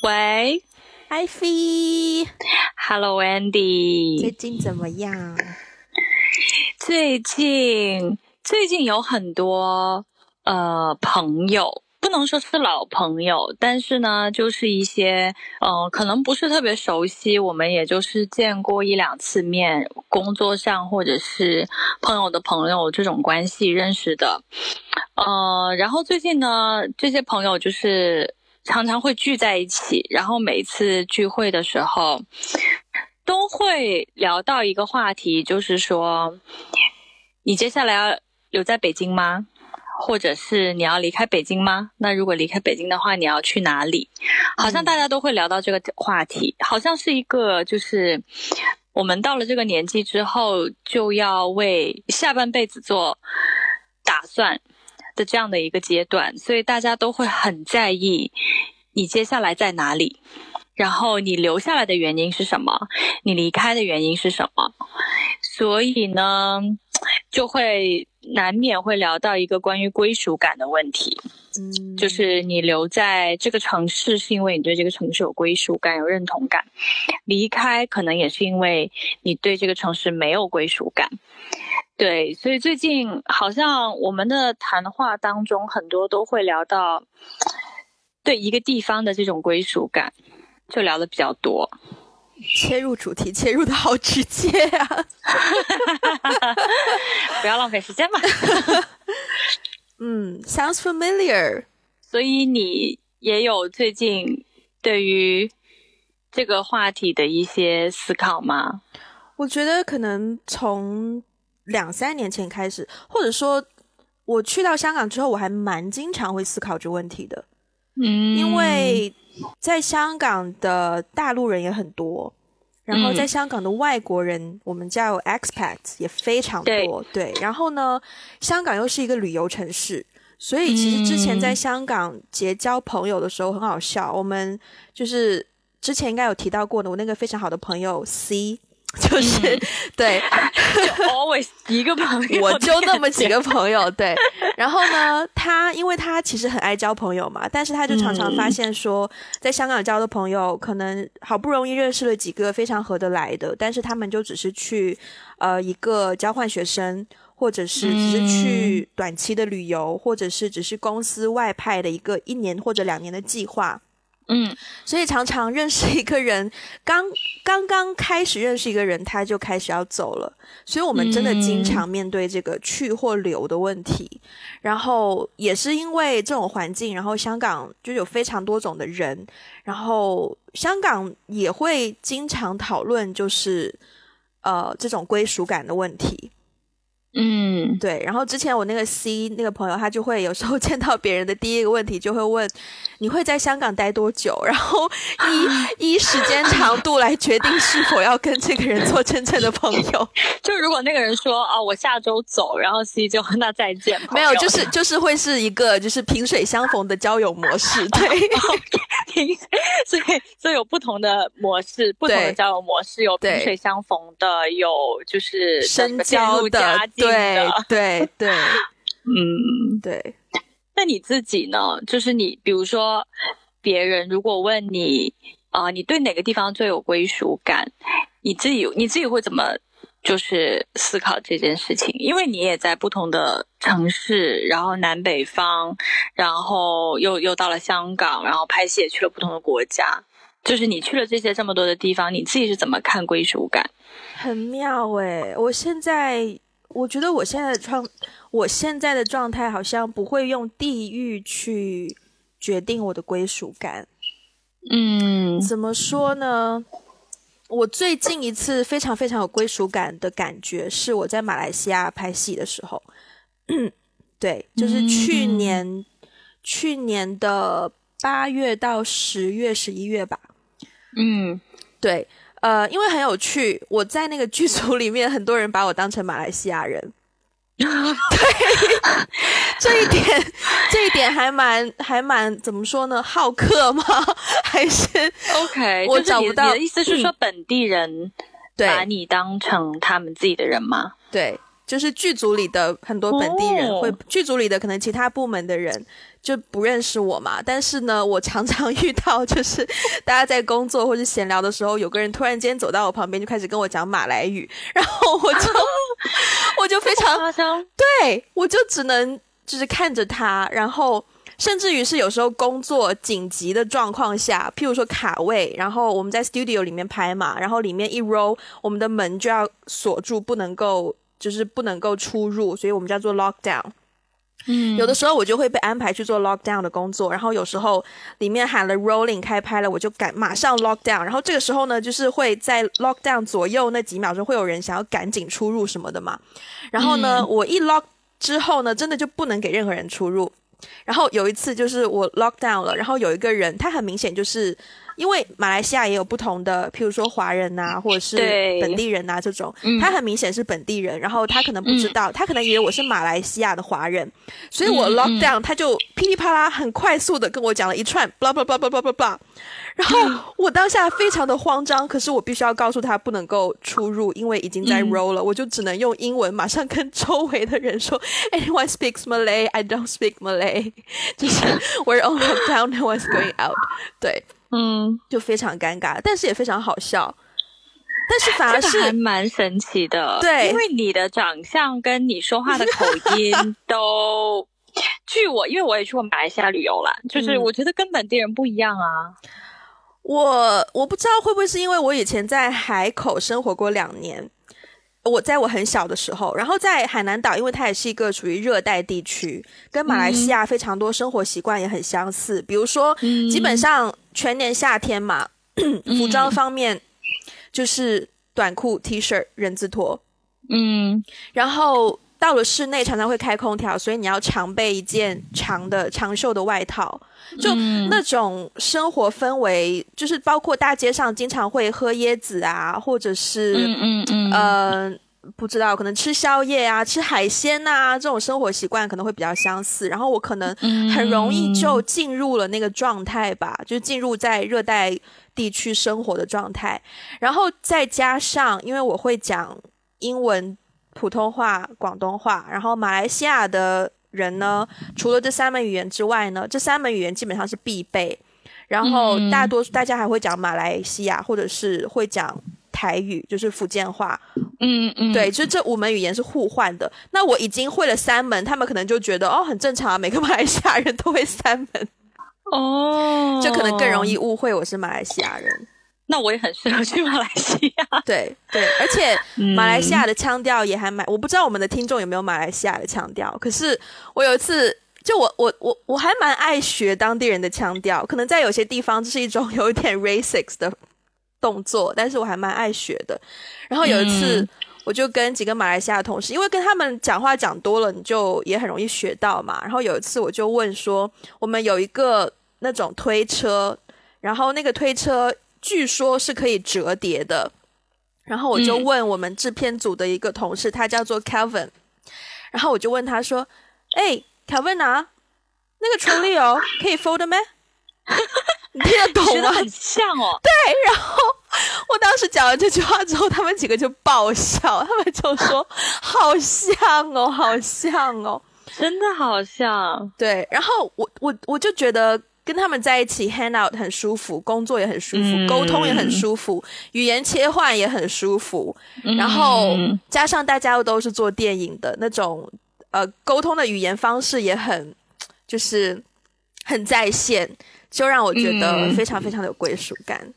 喂，Hi Fee，Hello Andy，最近怎么样？最近最近有很多呃朋友。不能说是老朋友，但是呢，就是一些呃，可能不是特别熟悉，我们也就是见过一两次面，工作上或者是朋友的朋友这种关系认识的。呃，然后最近呢，这些朋友就是常常会聚在一起，然后每次聚会的时候都会聊到一个话题，就是说，你接下来要留在北京吗？或者是你要离开北京吗？那如果离开北京的话，你要去哪里？好像大家都会聊到这个话题，好像是一个就是我们到了这个年纪之后就要为下半辈子做打算的这样的一个阶段，所以大家都会很在意你接下来在哪里，然后你留下来的原因是什么，你离开的原因是什么，所以呢，就会。难免会聊到一个关于归属感的问题，嗯，就是你留在这个城市是因为你对这个城市有归属感、有认同感，离开可能也是因为你对这个城市没有归属感。对，所以最近好像我们的谈话当中很多都会聊到对一个地方的这种归属感，就聊的比较多。切入主题，切入的好直接呀！不要浪费时间嘛。嗯，sounds familiar。所以你也有最近对于这个话题的一些思考吗？我觉得可能从两三年前开始，或者说我去到香港之后，我还蛮经常会思考这个问题的。嗯，因为。在香港的大陆人也很多，然后在香港的外国人，我们叫 expats 也非常多。对，然后呢，香港又是一个旅游城市，所以其实之前在香港结交朋友的时候很好笑。我们就是之前应该有提到过的，我那个非常好的朋友 C。就是对，就 always 一个朋友，我就那么几个朋友。对，然后呢，他因为他其实很爱交朋友嘛，但是他就常常发现说，在香港交的朋友，可能好不容易认识了几个非常合得来的，但是他们就只是去呃一个交换学生，或者是只是去短期的旅游，或者是只是公司外派的一个一年或者两年的计划。嗯，所以常常认识一个人，刚 刚刚开始认识一个人，他就开始要走了。所以我们真的经常面对这个去或留的问题。然后也是因为这种环境，然后香港就有非常多种的人，然后香港也会经常讨论，就是呃这种归属感的问题。嗯，对。然后之前我那个 C 那个朋友，他就会有时候见到别人的第一个问题，就会问你会在香港待多久，然后 依依时间长度来决定是否要跟这个人做真正的朋友。就如果那个人说哦，我下周走，然后 C 就 那再见。没有，就是就是会是一个就是萍水相逢的交友模式。对，所以所以有不同的模式，不同的交友模式，有萍水相逢的，有就是深交的。对对对，嗯，对。那你自己呢？就是你，比如说，别人如果问你啊，你对哪个地方最有归属感？你自己你自己会怎么就是思考这件事情？因为你也在不同的城市，然后南北方，然后又又到了香港，然后拍戏也去了不同的国家。就是你去了这些这么多的地方，你自己是怎么看归属感？很妙哎！我现在。我觉得我现在的状，我现在的状态好像不会用地域去决定我的归属感。嗯，怎么说呢？我最近一次非常非常有归属感的感觉是我在马来西亚拍戏的时候。对，就是去年去年的八月到十月十一月吧。嗯，对。呃，因为很有趣，我在那个剧组里面，很多人把我当成马来西亚人。对，这一点，这一点还蛮还蛮怎么说呢？好客吗？还是 OK？我找不到。你的意思是说本地人把你当成他们自己的人吗？对，就是剧组里的很多本地人会，剧组里的可能其他部门的人就不认识我嘛。但是呢，我常常 遇到，就是大家在工作或者闲聊的时候，有个人突然间走到我旁边，就开始跟我讲马来语，然后我就 我就非常对，我就只能就是看着他，然后甚至于是有时候工作紧急的状况下，譬如说卡位，然后我们在 studio 里面拍嘛，然后里面一 roll，我们的门就要锁住，不能够。就是不能够出入，所以我们叫做 lockdown。嗯，有的时候我就会被安排去做 lockdown 的工作，然后有时候里面喊了 rolling 开拍了，我就赶马上 lockdown。然后这个时候呢，就是会在 lockdown 左右那几秒钟，会有人想要赶紧出入什么的嘛。然后呢，我一 lock 之后呢，真的就不能给任何人出入。然后有一次就是我 lockdown 了，然后有一个人，他很明显就是。因为马来西亚也有不同的，譬如说华人呐，或者是本地人呐这种，他很明显是本地人，然后他可能不知道，他可能以为我是马来西亚的华人，所以我 lock down，他就噼里啪啦很快速的跟我讲了一串，blah blah blah blah blah blah blah，然后我当下非常的慌张，可是我必须要告诉他不能够出入，因为已经在 roll 了，我就只能用英文马上跟周围的人说，anyone speaks Malay，I don't speak Malay，就是 we're on lockdown，no one's going out，对。嗯，就非常尴尬，但是也非常好笑，但是反而是还蛮神奇的，对，因为你的长相跟你说话的口音都，据我，因为我也去过马来西亚旅游啦，就是我觉得跟本地人不一样啊。我我不知道会不会是因为我以前在海口生活过两年。我在我很小的时候，然后在海南岛，因为它也是一个属于热带地区，跟马来西亚非常多生活习惯也很相似。比如说，基本上全年夏天嘛，服装方面就是短裤、T 恤、人字拖。嗯，然后到了室内常常会开空调，所以你要常备一件长的长袖的外套。就那种生活氛围，就是包括大街上经常会喝椰子啊，或者是嗯嗯嗯，不知道可能吃宵夜啊、吃海鲜呐，这种生活习惯可能会比较相似。然后我可能很容易就进入了那个状态吧，就进入在热带地区生活的状态。然后再加上，因为我会讲英文、普通话、广东话，然后马来西亚的。人呢？除了这三门语言之外呢，这三门语言基本上是必备。然后大多数大家还会讲马来西亚，或者是会讲台语，就是福建话。嗯嗯，对，就这五门语言是互换的。那我已经会了三门，他们可能就觉得哦，很正常啊，每个马来西亚人都会三门。哦，就可能更容易误会我是马来西亚人。那我也很适合去马来西亚。对对，而且马来西亚的腔调也还蛮……我不知道我们的听众有没有马来西亚的腔调。可是我有一次，就我我我我还蛮爱学当地人的腔调。可能在有些地方这是一种有一点 racist 的动作，但是我还蛮爱学的。然后有一次，我就跟几个马来西亚的同事，因为跟他们讲话讲多了，你就也很容易学到嘛。然后有一次，我就问说，我们有一个那种推车，然后那个推车。据说是可以折叠的，然后我就问我们制片组的一个同事，他叫做 Kevin，然后我就问他说：“哎，Kevin 啊，那个处理哦，可以 fold 吗？你听得懂吗？很像哦。对，然后我当时讲完这句话之后，他们几个就爆笑，他们就说好像哦，好像哦，真的好像。对，然后我我我就觉得。跟他们在一起 hang out 很舒服，工作也很舒服，沟通也很舒服，语言切换也很舒服。然后加上大家又都是做电影的那种，呃，沟通的语言方式也很，就是很在线，就让我觉得非常非常的有归属感。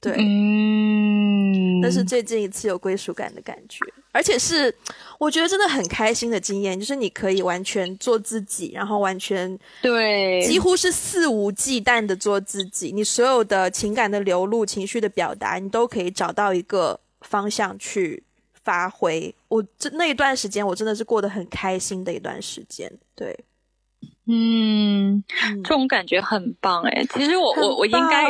对，嗯，那是最近一次有归属感的感觉，而且是我觉得真的很开心的经验，就是你可以完全做自己，然后完全对，几乎是肆无忌惮的做自己，你所有的情感的流露、情绪的表达，你都可以找到一个方向去发挥。我这那一段时间，我真的是过得很开心的一段时间。对，嗯，这种感觉很棒哎。其实我我我应该。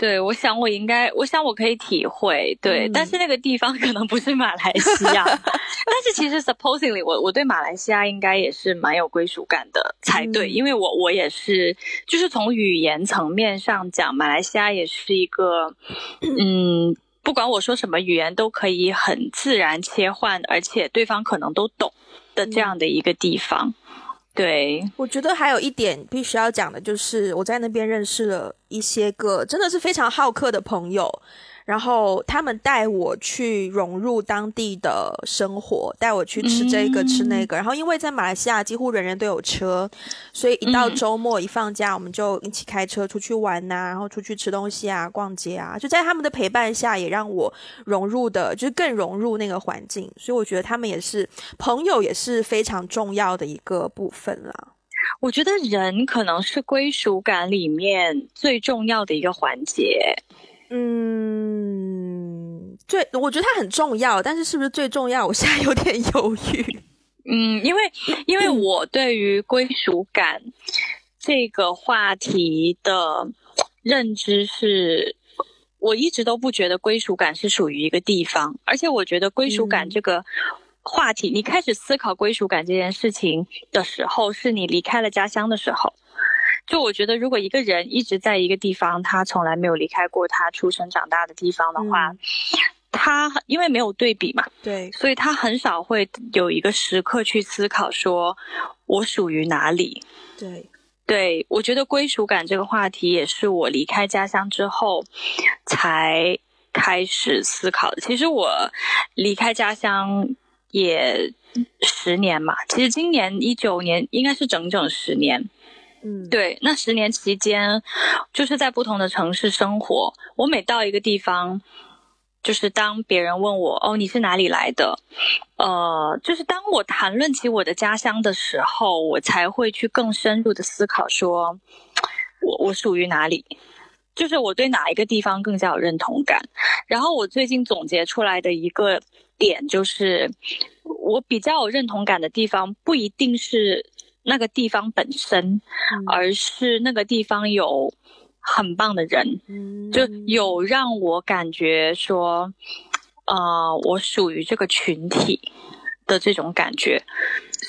对，我想我应该，我想我可以体会，对，但是那个地方可能不是马来西亚，但是其实 supposedly 我我对马来西亚应该也是蛮有归属感的才对，因为我我也是，就是从语言层面上讲，马来西亚也是一个，嗯，不管我说什么语言都可以很自然切换，而且对方可能都懂的这样的一个地方。对，我觉得还有一点必须要讲的就是，我在那边认识了一些个真的是非常好客的朋友。然后他们带我去融入当地的生活，带我去吃这个吃那个。然后因为在马来西亚几乎人人都有车，所以一到周末一放假，我们就一起开车出去玩呐，然后出去吃东西啊、逛街啊。就在他们的陪伴下，也让我融入的，就是更融入那个环境。所以我觉得他们也是朋友，也是非常重要的一个部分啦。我觉得人可能是归属感里面最重要的一个环节。嗯，最我觉得它很重要，但是是不是最重要？我现在有点犹豫。嗯，因为因为我对于归属感这个话题的认知是，我一直都不觉得归属感是属于一个地方，而且我觉得归属感这个话题，你开始思考归属感这件事情的时候，是你离开了家乡的时候。就我觉得，如果一个人一直在一个地方，他从来没有离开过他出生长大的地方的话，他因为没有对比嘛，对，所以他很少会有一个时刻去思考说，我属于哪里。对，对我觉得归属感这个话题也是我离开家乡之后才开始思考的。其实我离开家乡也十年嘛，其实今年一九年应该是整整十年。嗯，对，那十年期间，就是在不同的城市生活。我每到一个地方，就是当别人问我哦你是哪里来的，呃，就是当我谈论起我的家乡的时候，我才会去更深入的思考，说我我属于哪里，就是我对哪一个地方更加有认同感。然后我最近总结出来的一个点就是，我比较有认同感的地方不一定是。那个地方本身，而是那个地方有很棒的人，就有让我感觉说，呃，我属于这个群体的这种感觉。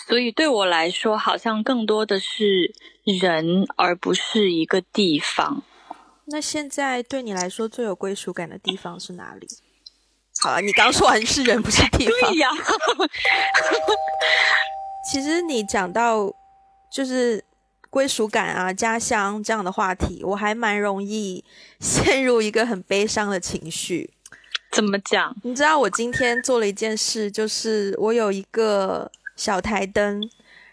所以对我来说，好像更多的是人，而不是一个地方。那现在对你来说最有归属感的地方是哪里？好了，你刚说完是人，不是地方。对呀。其实你讲到。就是归属感啊，家乡这样的话题，我还蛮容易陷入一个很悲伤的情绪。怎么讲？你知道我今天做了一件事，就是我有一个小台灯，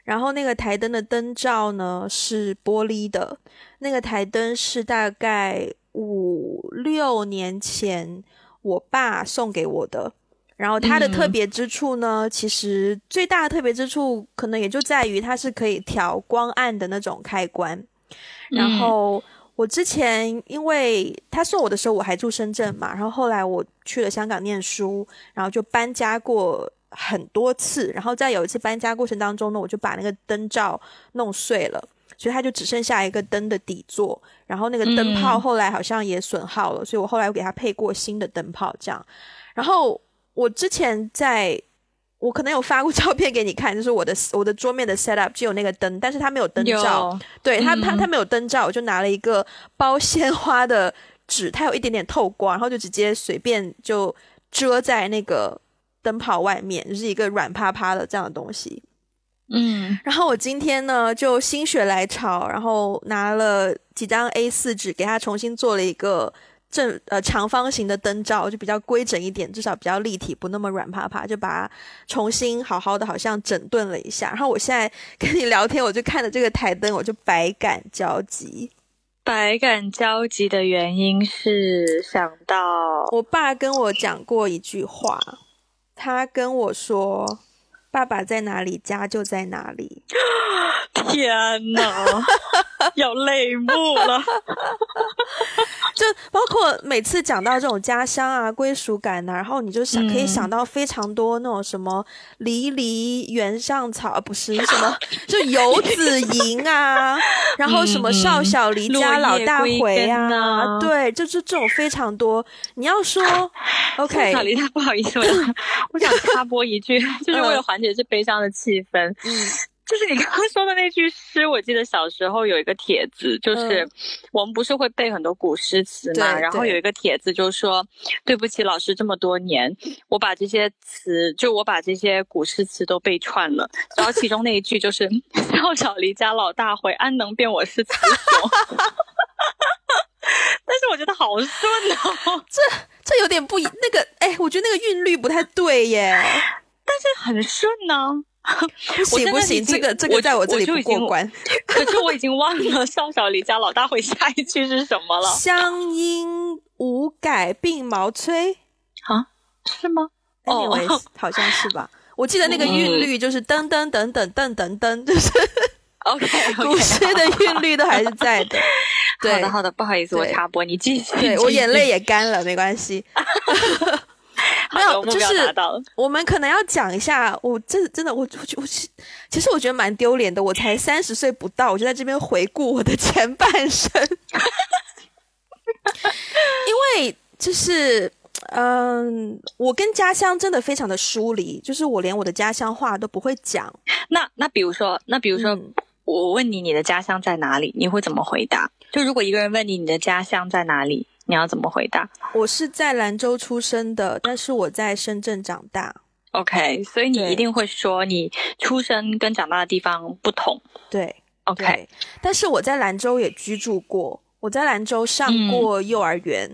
然后那个台灯的灯罩呢是玻璃的，那个台灯是大概五六年前我爸送给我的。然后它的特别之处呢，其实最大的特别之处可能也就在于它是可以调光暗的那种开关。然后我之前因为他送我的时候我还住深圳嘛，然后后来我去了香港念书，然后就搬家过很多次。然后在有一次搬家过程当中呢，我就把那个灯罩弄碎了，所以它就只剩下一个灯的底座。然后那个灯泡后来好像也损耗了，所以我后来又给它配过新的灯泡，这样。然后。我之前在，我可能有发过 照片给你看，就是我的我的桌面的 set up 只有那个灯，但是它没有灯罩，对它它它没有灯罩，我就拿了一个包鲜花的纸，它有一点点透光，然后就直接随便就遮在那个灯泡外面，就是一个软趴趴的这样的东西。嗯，然后我今天呢就心血来潮，然后拿了几张 A 四纸给它重新做了一个。正呃长方形的灯罩就比较规整一点，至少比较立体，不那么软趴趴，就把它重新好好的好像整顿了一下。然后我现在跟你聊天，我就看着这个台灯，我就百感交集。百感交集的原因是想到我爸跟我讲过一句话，他跟我说：“爸爸在哪里，家就在哪里。”天哪，有泪目了。就包括每次讲到这种家乡啊、归属感呐，然后你就想可以想到非常多那种什么“离离原上草”不是什么，就游子吟啊，然后什么“少小离家老大回”啊，对，就是这种非常多。你要说 OK，少离家不好意思，我想插播一句，就是为了缓解这悲伤的气氛。嗯。就是你刚刚说的那句诗，我记得小时候有一个帖子，就是、嗯。我们不是会背很多古诗词嘛，对然后有一个帖子就说，对不起老师这么多年，我把这些词，就我把这些古诗词都背串了，然后其中那一句就是“少小离家老大回，安能辨我是雌雄”。但是我觉得好顺哦，这这有点不一那个，哎，我觉得那个韵律不太对耶。但是很顺呢、行 不行，这个这个在我这里过关。可是我已经忘了“少小离家老大回”下一句是什么了乡音无改鬓毛衰啊？是吗？哦，anyways，好像是吧？我记得那个韵律就是噔噔噔噔噔噔噔，就是，OK，, 古诗的韵律都还是在的。对好的，好的，不好意思，我插播，你继续。对我眼泪也干了，没关系。好 没有就是。我们可能要讲一下，我真的真的，我我我其其实我觉得蛮丢脸的。我才 三十岁不到，我就在这边回顾我的前半生，因为就是嗯，我跟家乡真的非常的疏离，就是我连我的家乡话都不会讲。那那比如说，那比如说，嗯我问你你的家乡在哪里，你会怎么回答？就如果一个人问你你的家乡在哪里，你要怎么回答我是在兰州出生的，但是我在深圳长大。？OK，所以你一定会说你出生跟长大的地方不同。对 OK，对，但是我在兰州也居住过，我在兰州上嗯过幼儿园，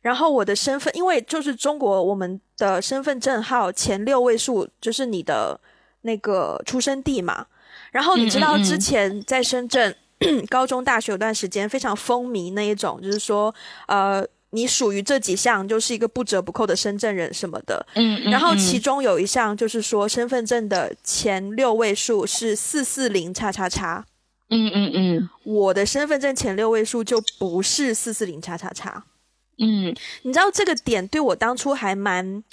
然后我的身份，因为就是中国我们的身份证号前六位数就是你的那个出生地嘛，然后你知道之前在深圳 高中、大学有段时间非常风靡那一种，就是说呃。你属于这几项，就是一个不折不扣的深圳人什么的。嗯，嗯然后嗯其中有一项就是说，身份证的前六位数是四四零叉叉叉。嗯嗯嗯我的身份证前六位数就不是四四零叉叉叉。嗯你知道这个点对我当初还蛮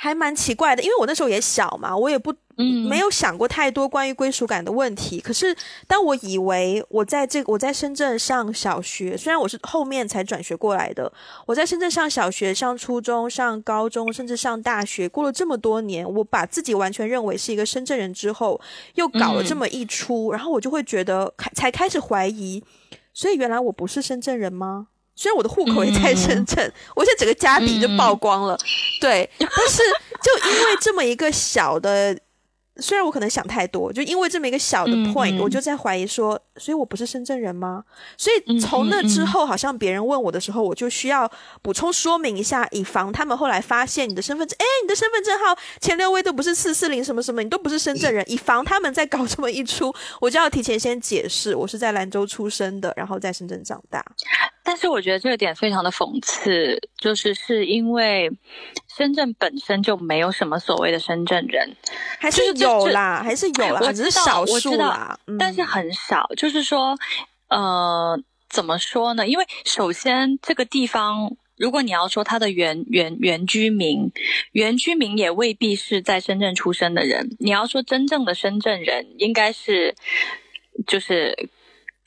还蛮奇怪的，因为我那时候也小嘛，我也不嗯，没有想过太多关于归属感的问题。可是当我以为我在这个我在深圳上小学，虽然我是后面才转学过来的，我在深圳上小学、上初中、上高中，甚至上大学，过了这么多年，我把自己完全认为是一个深圳人之后，又搞了这么一出，然后我就会觉得开才开始怀疑，所以原来我不是深圳人吗？虽然我的户口也在深圳，我现在整个家底就曝光了，对，但是就因为这么一个小的，虽然我可能想太多，就因为这么一个小的嗯 point，、嗯。我就在怀疑说，所以我不是深圳人吗？所以嗯从那之后，好像别人问我的时候，我就需要补充说明一下，以防他们后来发现你的身份证，哎，你的身份证号前六位都不是四四零什么什么，你都不是深圳人，以防他们再搞这么一出，我就要提前先解释，我是在兰州出生的，然后在深圳长大。但是我觉得这个点非常的讽刺，就是是因为深圳本身就没有什么所谓的深圳人，还是有啦，还是有啦，只是少数啦。嗯但是很少。就是说，呃，怎么说呢？因为首先这个地方。如果你要说他的原原原居民，原居民也未必是在深圳出生的人。你要说真正的深圳人，应该是就是，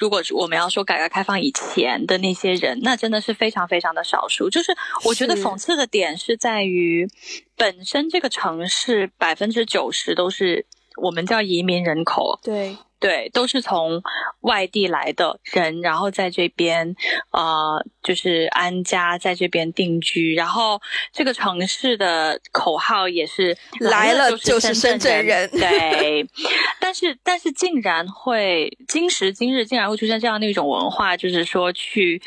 如果是我们要说改革开放以前的那些人，那真的是非常非常的少数。就是我觉得讽刺的点是在于，本身这个城市百分之九十都是我们叫移民人口，对，对，都是从外地来的人，然后在这边呃，就是安家，在这边定居。然后这个城市的口号也是来了就就是深圳人对，但是但是竟然会今时今日竟然会出现这样的一种文化，就是说去。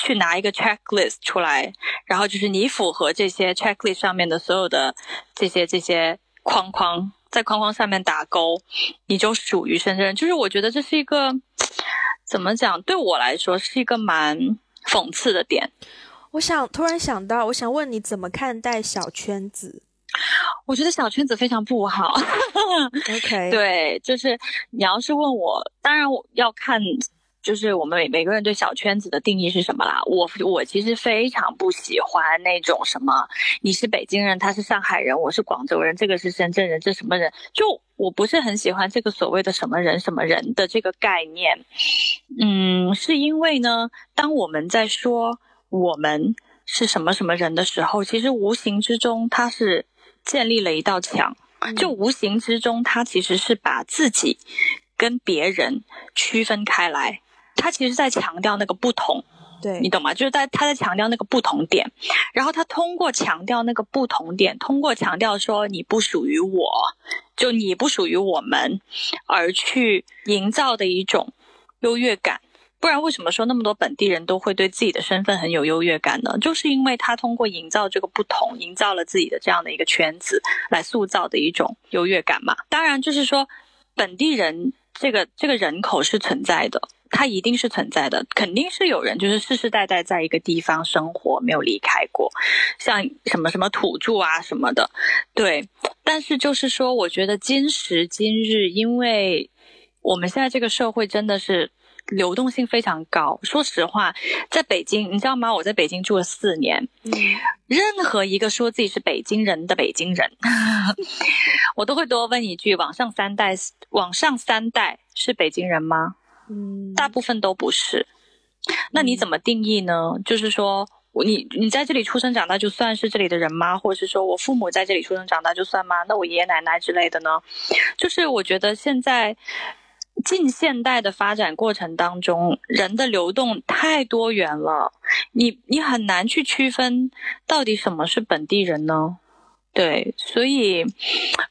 去拿一个 checklist 出来，然后就是你符合这些 checklist 上面的所有的这些这些框框，在框框下面打勾，你就属于深圳人。就是我觉得这是一个怎么讲，对我来说是一个蛮讽刺的点。我想突然想到，我想问你怎么看待小圈子我觉得小圈子非常不好。？OK，，对，就是你要是问我，当然我要看。就是我们每每个人对小圈子的定义是什么啦？我我其实非常不喜欢那种什么，你是北京人，他是上海人，我是广州人，这个是深圳人，这什么人？就我不是很喜欢这个所谓的什么人什么人的这个概念。嗯，是因为呢，当我们在说我们是什么什么人的时候，其实无形之中它是建立了一道墙。就无形之中，它其实是把自己跟别人区分开来，他其实在强调那个不同。对你懂吗？就是在他在强调那个不同点，然后他通过强调那个不同点，通过强调说你不属于我，就你不属于我们，而去营造的一种优越感。不然为什么说那么多本地人都会对自己的身份很有优越感呢？就是因为他通过营造这个不同，营造了自己的这样的一个圈子，来塑造的一种优越感嘛。当然，就是说本地人这个这个人口是存在的。它一定是存在的，肯定是有人就是世世代代在一个地方生活，没有离开过，像什么什么土著啊什么的，对。但是就是说，我觉得今时今日，因为我们现在这个社会真的是流动性非常高。说实话，在北京，你知道吗？我在北京住了四年，任何一个说自己是北京人的北京人，我都会多问一句：往上三代，往上三代是北京人吗？嗯，大部分都不是，那你怎么定义呢？就是说，你你在这里出生长大就算是这里的人吗？或者是说我父母在这里出生长大就算吗？那我爷爷奶奶之类的呢？就是我觉得现在近现代的发展过程当中，人的流动太多元了，你你很难去区分到底什么是本地人呢？对，所以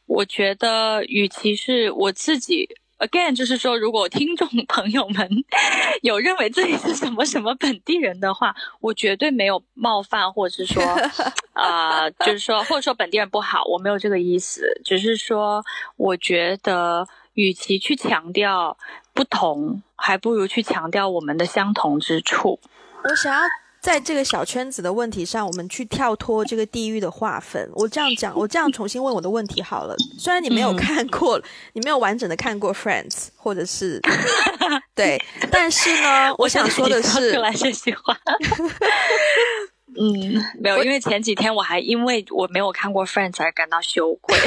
我觉得，与其是我自己。Again，就是说，如果听众朋友们 有认为自己是什么什么本地人的话，我绝对没有冒犯，或者是说，啊，就是说，或者说本地人不好，我没有这个意思，只是说，我觉得，与其去强调不同，还不如去强调我们的相同之处。我想要。在这个小圈子的问题上，我们去跳脱这个地域的划分。我这样讲，我这样重新问我的问题好了。虽然你没有看过，你没有完整的看过《Friends》，或者是对，但是呢，我想说的是，出来这句话。嗯，没有，因为前几天我还因为我没有看过《Friends》而感到羞愧。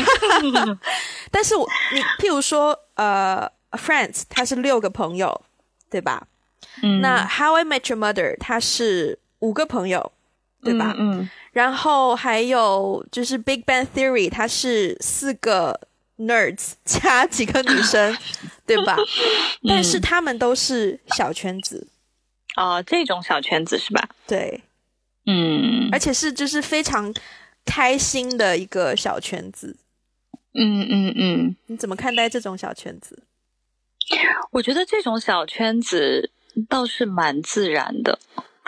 但是我，你譬如说，呃，《Friends》它是六个朋友，对吧？嗯，那《How I Met Your Mother》它是。五个朋友，对吧？嗯，然后还有就是《Big Bang Theory》，它是四个 nerds 加几个女生，对吧？但是他们都是小圈子，哦，这种小圈子是吧？对，嗯，而且是就是非常开心的一个小圈子。嗯嗯嗯，你怎么看待这种小圈子？我觉得这种小圈子倒是蛮自然的。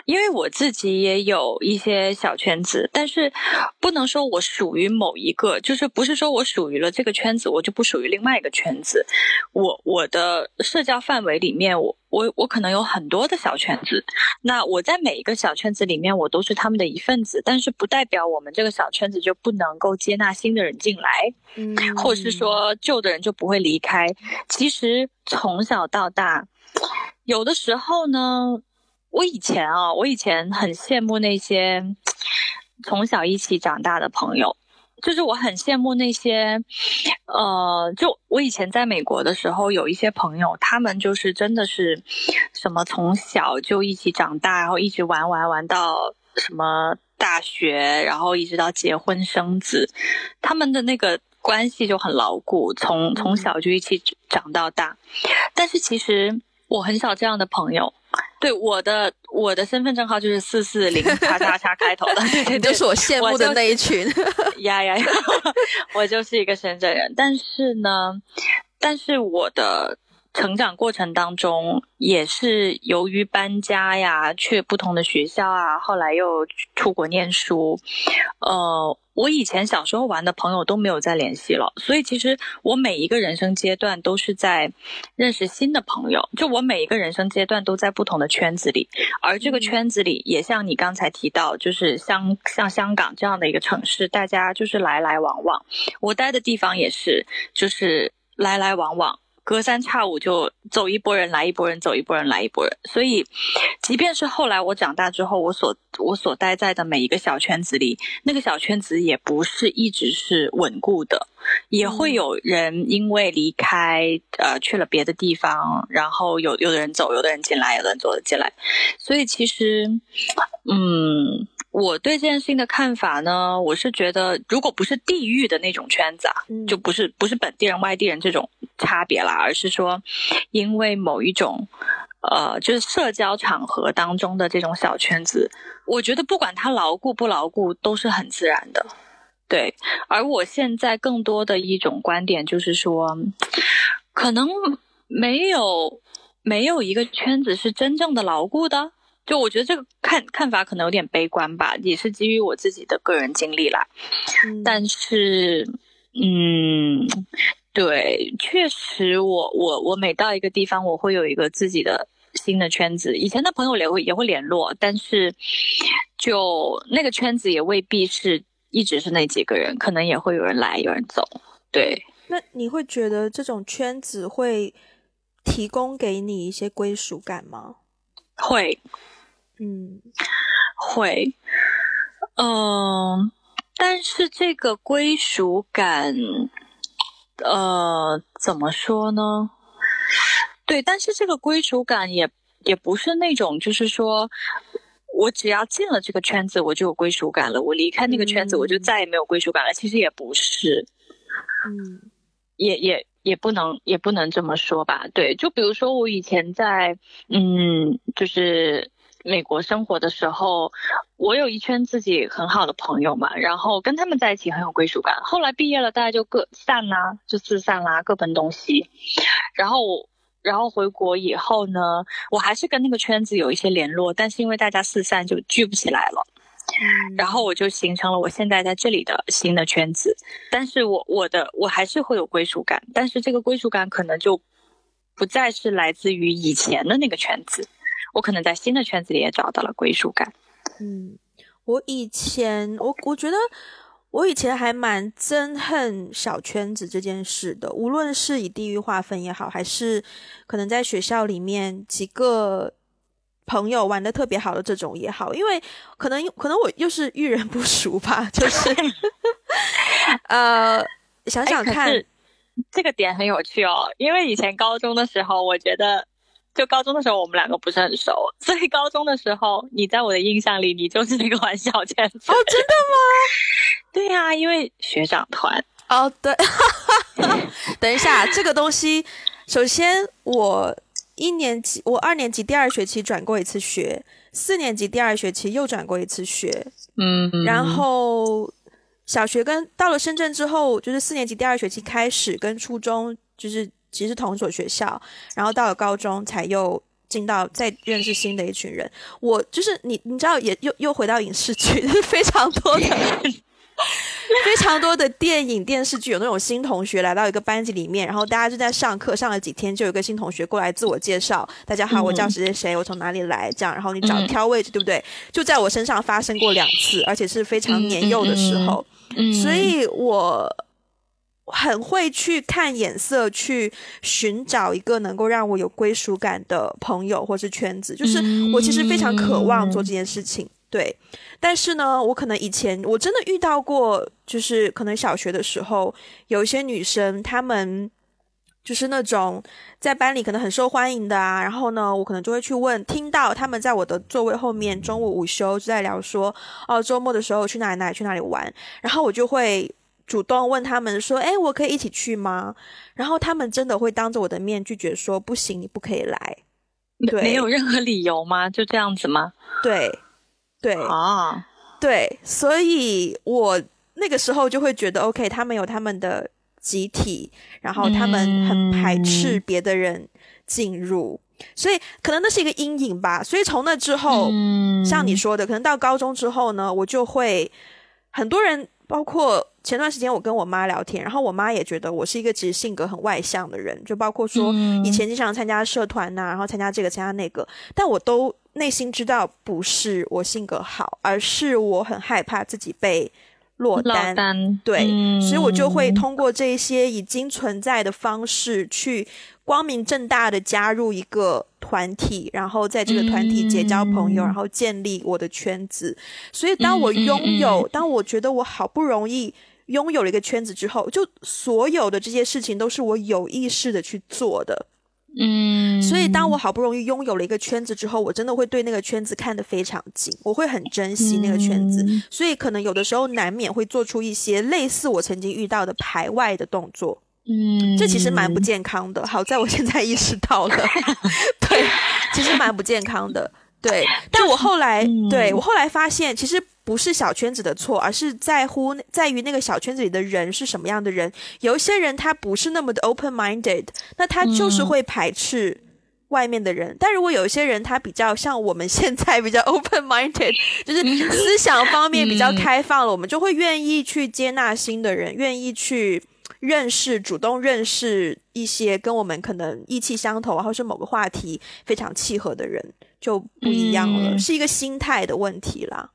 因为我自己也有一些小圈子，但是不能说我属于某一个，就是不是说我属于了这个圈子，我就不属于另外一个圈子。我我的社交范围里面，我我我可能有很多的小圈子，那我在每一个小圈子里面，我都是他们的一份子，但是不代表我们这个小圈子就不能够接纳新的人进来，嗯，或者是说旧的人就不会离开。其实从小到大，有的时候呢。我以前啊，我以前很羡慕那些从小一起长大的朋友，就是我很羡慕那些，呃，就我以前在美国的时候，有一些朋友，他们就是真的是什么从小就一起长大，然后一直玩玩玩到什么大学，然后一直到结婚生子，他们的那个关系就很牢固，从从小就一起长到大。但是其实我很少这样的朋友。对我的我的身份证号就是四四零叉叉叉开头的，对对对，就是我羡慕的那一群。呀呀呀！我就是一个深圳人，但是呢，但是我的。成长过程当中，也是由于搬家呀，去不同的学校啊，后来又出国念书，呃，我以前小时候玩的朋友都没有再联系了。所以其实我每一个人生阶段都是在认识新的朋友，就我每一个人生阶段都在不同的圈子里，而这个圈子里也像你刚才提到，就是像像香港这样的一个城市，大家就是来来往往。我待的地方也是，就是来来往往。隔三差五就走一波人，来一波人，走一波人，来一波人。所以，即便是后来我长大之后，我所我所待在的每一个小圈子里，那个小圈子也不是一直是稳固的，也会有人因为离开，呃，去了别的地方，然后有有的人走，有的人进来，有的人走了进来。所以其实，嗯。我对这件事情的看法呢，我是觉得，如果不是地域的那种圈子啊，就不是不是本地人、外地人这种差别啦，而是说，因为某一种，呃，就是社交场合当中的这种小圈子，我觉得不管它牢固不牢固，都是很自然的。对，而我现在更多的一种观点就是说，可能没有没有一个圈子是真正的牢固的。就我觉得这个看看法可能有点悲观吧，也是基于我自己的个人经历啦。但是，嗯，对，确实，我我我每到一个地方，我会有一个自己的新的圈子。以前的朋友也会也会联络，但是就那个圈子也未必是。一直是那几个人，可能也会有人来，有人走。对，那你会觉得这种圈子会提供给你一些归属感吗？会，嗯，会，嗯，但是这个归属感，呃，怎么说呢？对，但是这个归属感也也不是那种，就是说。我只要进了这个圈子，我就有归属感了。我离开那个圈子，我就再也没有归属感了。其实也不是，嗯，也也也不能也不能这么说吧。对，就比如说我以前在嗯，就是美国生活的时候，我有一圈自己很好的朋友嘛，然后跟他们在一起很有归属感。后来毕业了，大家就各散啦，就四散啦，各奔东西。然后。然后回国以后呢，我还是跟那个圈子有一些联络，但是因为大家四散就聚不起来了。然后我就形成了我现在在这里的新的圈子，但是我我的我还是会有归属感，但是这个归属感可能就不再是来自于以前的那个圈子，我可能在新的圈子里也找到了归属感。嗯，我以前我我觉得。我以前还蛮憎恨小圈子这件事的，无论是以地域划分也好，还是可能在学校里面几个朋友玩的特别好的这种也好，因为可能可能我又是遇人不熟吧，就是 呃，想想看，这个点很有趣哦，因为以前高中的时候，我觉得。就高中的时候，我们两个不是很熟，所以高中的时候，你在我的印象里，你就是那个玩小圈子。哦，真的吗？对呀，因为学长团。哦，对。等一下，这个东西，首先我一年级，我二年级第二学期转过一次学，四年级第二学期又转过一次学。嗯。然后小学跟到了深圳之后，就是四年级第二学期开始跟初中就是。其实同一所学校，然后到了高中才又进到再认识新的一群人。我就是你，你知道，也又又回到影视剧，非常多的非常多的电影电视剧有那种新同学来到一个班级里面，然后大家就在上课上了几天，就有个新同学过来自我介绍：“大家好，我叫谁谁谁，我从哪里来。”这样，然后你找挑位置，对不对？就在我身上发生过两次，而且是非常年幼的时候，所以我。很会去看眼色，去寻找一个能够让我有归属感的朋友或是圈子。就是我其实非常渴望做这件事情，对。但是呢，我可能以前我真的遇到过，就是可能小学的时候，有一些女生，她们就是那种在班里可能很受欢迎的啊。然后呢，我可能就会去问，听到他们在我的座位后面，中午午休就在聊说，哦，周末的时候去哪里哪里去哪里玩。然后我就会。主动问他们说：“哎，我可以一起去吗？”然后他们真的会当着我的面拒绝说：“不行，你不可以来。”对，没有任何理由吗？就这样子吗？对，对啊，对，所以我那个时候就会觉得，OK，他们有他们的集体，然后他们很排斥别的人进入，所以可能那是一个阴影吧。所以从那之后，像你说的，可能到高中之后呢，我就会很多人。包括前段时间我跟我妈聊天，然后我妈也觉得我是一个其实性格很外向的人，就包括说以前经常参加社团呐，然后参加这个参加那个，但我都内心知道不是我性格好，而是我很害怕自己被落单，对，所以我就会通过这些已经存在的方式去。光明正大的加入一个团体，然后在这个团体结交朋友，然后建立我的圈子。所以，当我拥有，当我觉得我好不容易拥有了一个圈子之后，就所有的这些事情都是我有意识的去做的。嗯，所以当我好不容易拥有了一个圈子之后，我真的会对那个圈子看得非常紧，我会很珍惜那个圈子，所以可能有的时候难免会做出一些类似我曾经遇到的排外的动作。嗯，这其实蛮不健康的。好在我现在意识到了，对，其实蛮不健康的。对，但我后来，对我后来发现，其实不是小圈子的错，而是在乎在于那个小圈子里的人是什么样的人。有一些人他不是那么的 open minded，那他就是会排斥外面的人。但如果有一些人他比较像我们现在比较 open minded，就是思想方面比较开放了，我们就会愿意去接纳新的人，愿意去。认识，主动认识一些跟我们可能意气相投，或是某个话题非常契合的人，就不一样了，是一个心态的问题啦。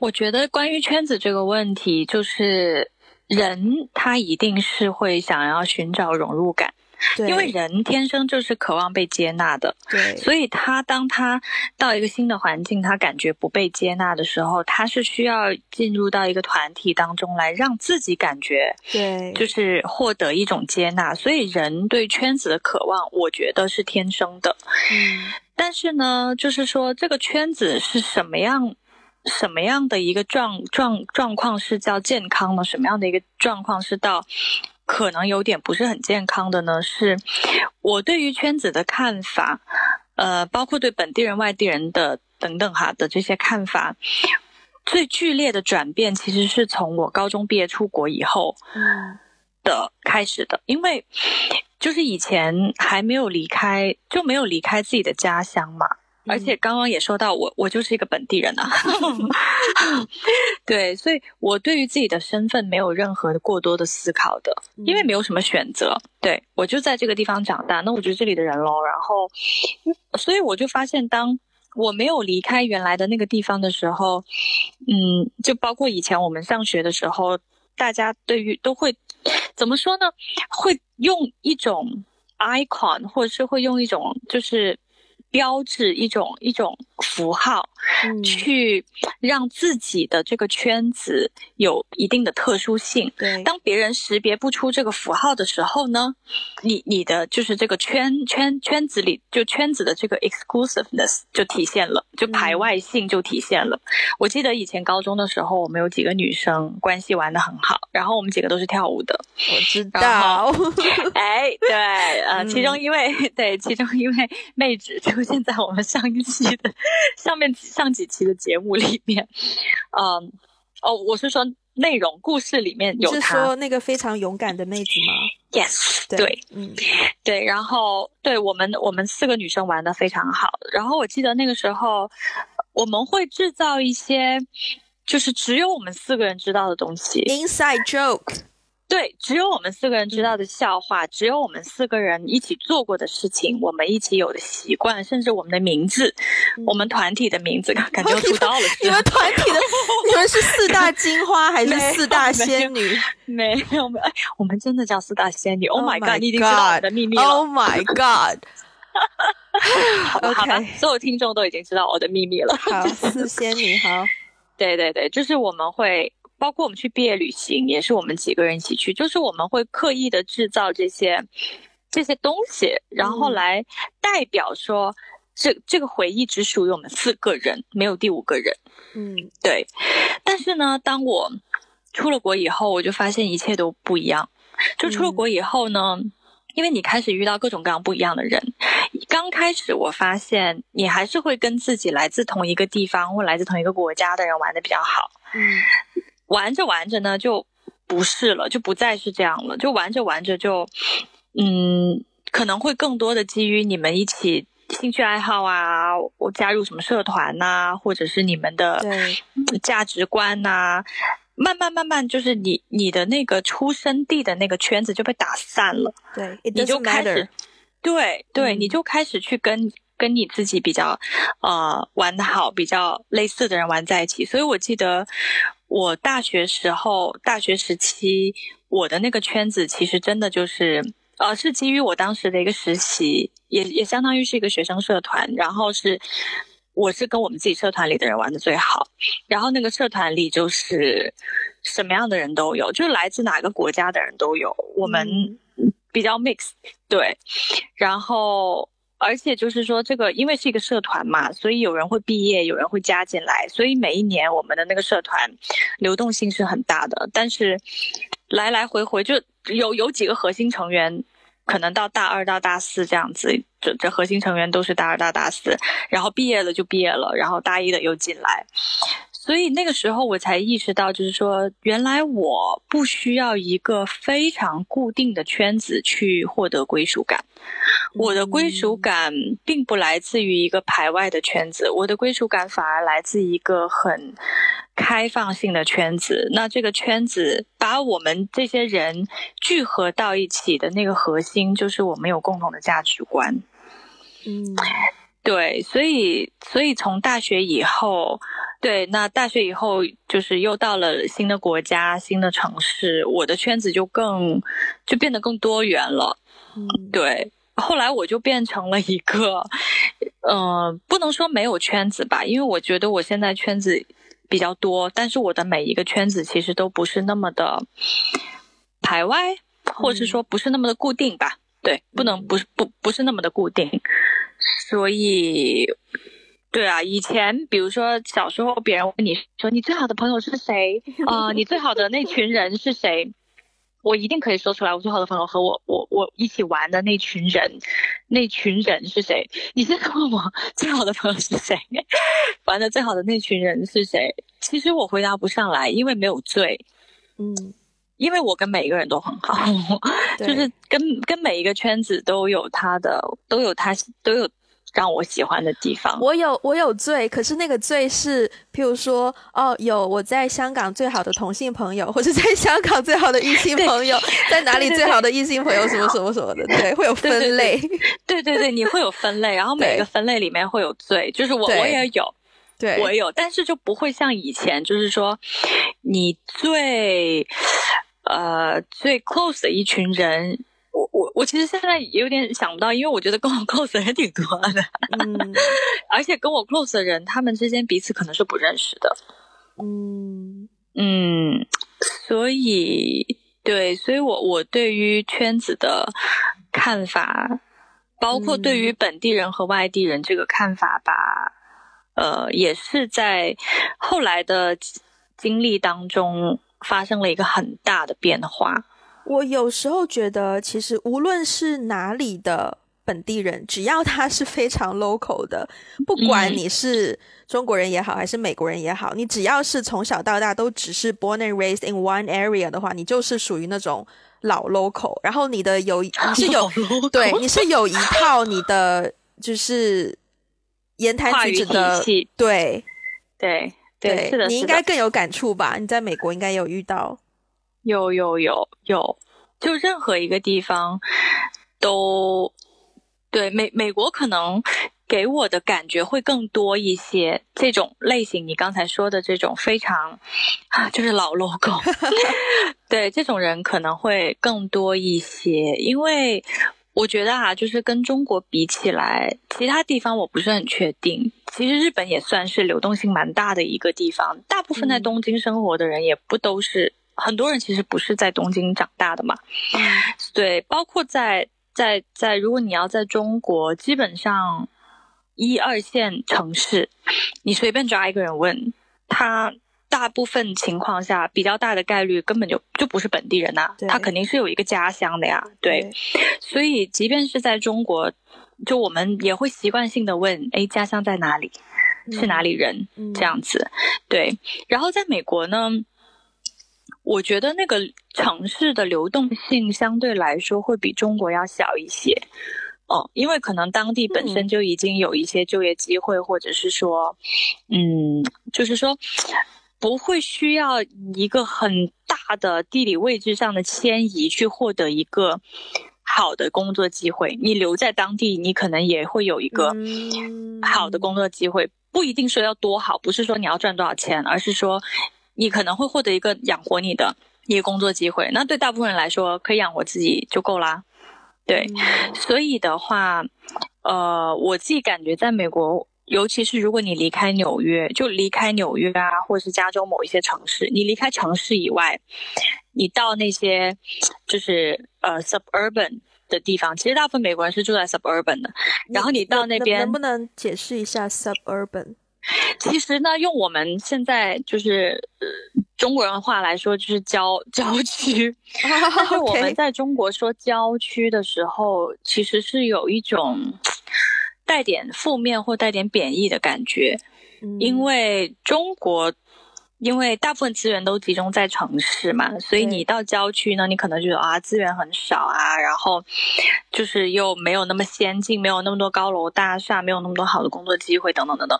我觉得关于圈子这个问题，就是人他一定是会想要寻找融入感。因为人天生就是渴望被接纳的，对，所以他当他到一个新的环境，他感觉不被接纳的时候，他是需要进入到一个团体当中来，让自己感觉，对，就是获得一种接纳。所以人对圈子的渴望，我觉得是天生的。嗯，但是呢，就是说这个圈子是什么样，什么样的一个状状状况是叫健康呢，什么样的一个状况是到。可能有点不是很健康的呢，是我对于圈子的看法，呃，包括对本地人、外地人的等等哈的这些看法，最剧烈的转变其实是从我高中毕业出国以后的开始的，因为就是以前还没有离开，就没有离开自己的家乡嘛。而且刚刚也说到我，我就是一个本地人呐，对，所以我对于自己的身份没有任何的过多的思考的，因为没有什么选择，对我就在这个地方长大，那我就是这里的人喽。然后，所以我就发现，当我没有离开原来的那个地方的时候，嗯，就包括以前我们上学的时候，大家对于都会怎么说呢？会用一种 icon，或者是会用一种就是。标志一种一种符号，去让自己的这个圈子有一定的特殊性。对，当别人识别不出这个符号的时候呢，你你的就是这个圈圈圈子里就圈子的这个 exclusiveness 就体现了，就排外性就体现了。我记得以前高中的时候，我们有几个女生关系玩的很好，然后我们几个都是跳舞的。我知道，哎，对，呃，其中一位 对，其中一位妹纸就。出现在我们上一期的上面上几期的节目里面，嗯，哦，我是说内容故事里面有他，是说那个非常勇敢的妹子吗？Yes，对，嗯，对，然后对我们我们四个女生玩的非常好，然后我记得那个时候我们会制造一些就是只有我们四个人知道的东西，inside joke。对，只有我们四个人知道的笑话，只有我们四个人一起做过的事情，我们一起有的习惯，甚至我们的名字，我们团体的名字，感觉出道了。你们团体的，你们是四大金花 还是四大仙女？没有没有，我们真的叫四大仙女。Oh my god！你已经知道我的秘密了。Oh my god！好吧，所有听众都已经知道我的秘密了。好，四仙女，好。对对对，就是我们会。包括我们去毕业旅行，也是我们几个人一起去，就是我们会刻意的制造这些这些东西，然后来代表说，这这个回忆只属于我们四个人，没有第五个人。嗯，对。但是呢，当我出了国以后，我就发现一切都不一样。就出了国以后呢，因为你开始遇到各种各样不一样的人。刚开始我发现，你还是会跟自己来自同一个地方或来自同一个国家的人玩的比较好。嗯。玩着玩着呢，就不是了，就不再是这样了。就玩着玩着就，嗯，可能会更多的基于你们一起兴趣爱好啊，我加入什么社团呐，或者是你们的价值观呐，慢慢慢慢，就是你你的那个出生地的那个圈子就被打散了。对，你就开始，对对，你就开始去跟跟你自己比较呃玩的好、比较类似的人玩在一起。所以我记得。我大学时候，大学时期，我的那个圈子其实真的就是，呃，是基于我当时的一个实习，也也相当于是一个学生社团，然后是，我是跟我们自己社团里的人玩的最好，然后那个社团里就是什么样的人都有，就是来自哪个国家的人都有，我们比较 mix，对，然后。而且就是说，这个因为是一个社团嘛，所以有人会毕业，有人会加进来，所以每一年我们的那个社团流动性是很大的。但是来来回回就有有几个核心成员，可能到大二到大四这样子，这这核心成员都是大二到大四，然后毕业了就毕业了，然后大一的又进来。所以那个时候我才意识到，就是说，原来我不需要一个非常固定的圈子去获得归属感。我的归属感并不来自于一个排外的圈子，我的归属感反而来自一个很开放性的圈子。那这个圈子把我们这些人聚合到一起的那个核心，就是我们有共同的价值观。嗯。对，所以所以从大学以后，对，那大学以后就是又到了新的国家、新的城市，我的圈子就更就变得更多元了。嗯，对，后来我就变成了一个，嗯，不能说没有圈子吧，因为我觉得我现在圈子比较多，但是我的每一个圈子其实都不是那么的排外，或者说不是那么的固定吧。对，不能不是不不是那么的固定。所以，对啊，以前比如说小时候，别人问你说你最好的朋友是谁啊？你最好的那群人是谁？我一定可以说出来，我最好的朋友和我我我一起玩的那群人，那群人是谁？你现在问我最好的朋友是谁？玩的最好的那群人是谁？其实我回答不上来，因为没有最，嗯，因为我跟每一个人都很好，就是跟跟每一个圈子都有他的，都有他都有。让我喜欢的地方，我有我有罪，可是那个罪是，譬如说，哦，有我在香港最好的同性朋友，或者在香港最好的异性朋友，在哪里最好的异性朋友，什么什么什么的，对，会有分类，对对对，你会有分类，然后每个分类里面会有罪，就是我我也有，对，我有，但是就不会像以前，就是说，你最呃最 close 的一群人。我我我其实现在有点想不到，因为我觉得跟我 close 的人挺多的，嗯，而且跟我 close 的人，他们之间彼此可能是不认识的，嗯。嗯，所以对，所以我我对于圈子的看法，包括对于本地人和外地人这个看法吧，呃，也是在后来的经历当中发生了一个很大的变化。我有时候觉得，其实无论是哪里的本地人，只要他是非常 local 的，不管你是中国人也好，还是美国人也好，你只要是从小到大都只是 born and raised in one area 的话，你就是属于那种老 local。然后你的有 你是有对你是有一套你的就是言谈举止的对对对，是的，你应该更有感触吧？你在美国应该有遇到。有有有有，就任何一个地方都对美美国可能给我的感觉会更多一些。这种类型，你刚才说的这种非常啊就是老 logo，对这种人可能会更多一些。因为我觉得啊，就是跟中国比起来，其他地方我不是很确定。其实日本也算是流动性蛮大的一个地方，大部分在东京生活的人也不都是。很多人其实不是在东京长大的嘛，对，包括在在在，如果你要在中国，基本上一二线城市，你随便抓一个人问他，大部分情况下比较大的概率根本就就不是本地人呐，他肯定是有一个家乡的呀，对，所以即便是在中国，就我们也会习惯性的问，哎，家乡在哪里？是哪里人？这样子，对，然后在美国呢？我觉得那个城市的流动性相对来说会比中国要小一些，哦，因为可能当地本身就已经有一些就业机会，或者是说，嗯，就是说不会需要一个很大的地理位置上的迁移去获得一个好的工作机会。你留在当地，你可能也会有一个好的工作机会，不一定说要多好，不是说你要赚多少钱，而是说。你可能会获得一个养活你的一个工作机会，那对大部分人来说，可以养活自己就够啦。对，所以的话，呃，我自己感觉在美国尤其是如果你离开纽约，就离开纽约啊，或者是加州某一些城市，你离开城市以外，你到那些就是呃 suburban 的地方，其实大部分美国人是住在 suburban 的。然后你到那边，能不能解释一下 suburban？其实呢，用我们现在就是中国人话来说，就是郊郊区。但是我们在中国说郊区的时候，其实是有一种带点负面或带点贬义的感觉，因为中国。因为大部分资源都集中在城市嘛，所以你到郊区呢，你可能觉得啊资源很少啊，然后就是又没有那么先进，没有那么多高楼大厦，没有那么多好的工作机会等等等等。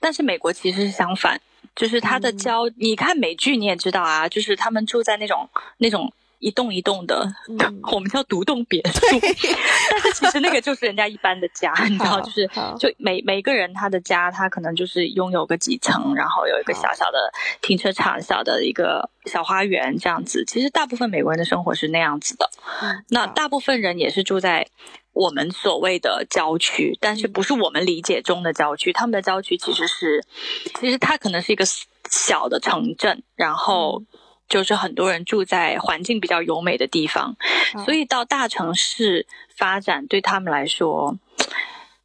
但是美国其实是相反，就是它的郊，你看美剧你也知道啊，就是他们住在那种那种。一栋一栋的，我们叫独栋别墅，但是其实那个就是人家一般的家，你知道，就是就每每个人他的家，他可能就是拥有个几层，然后有一个小小的停车场，小的一个小花园这样子。其实大部分美国人的生活是那样子的。那大部分人也是住在我们所谓的郊区，但是不是我们理解中的郊区。他们的郊区其实是，其实它可能是一个小的城镇，然后。就是很多人住在环境比较优美的地方，所以到大城市发展对他们来说，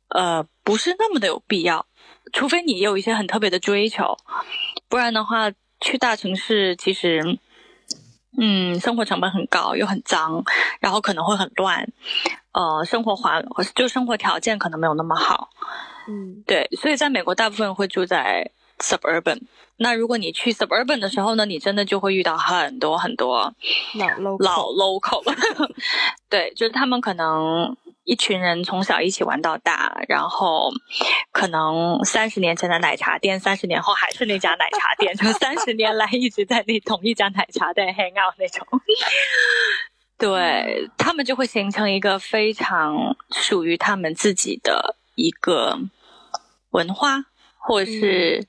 呃，不是那么的有必要。除非你有一些很特别的追求，不然的话，去大城市其实，嗯，生活成本很高，又很脏，然后可能会很乱，呃，生活环就生活条件可能没有那么好。嗯，对，所以在美国，大部分人会住在 suburban。那如果你去 suburban 的时候呢，你真的就会遇到很多很多老老 local，对，就是他们可能一群人从小一起玩到大，然后可能三十年前的奶茶店，三十年后还是那家奶茶店，就三十年来一直在那同一家奶茶店 hang out 那种，对他们就会形成一个非常属于他们自己的一个文化，或是。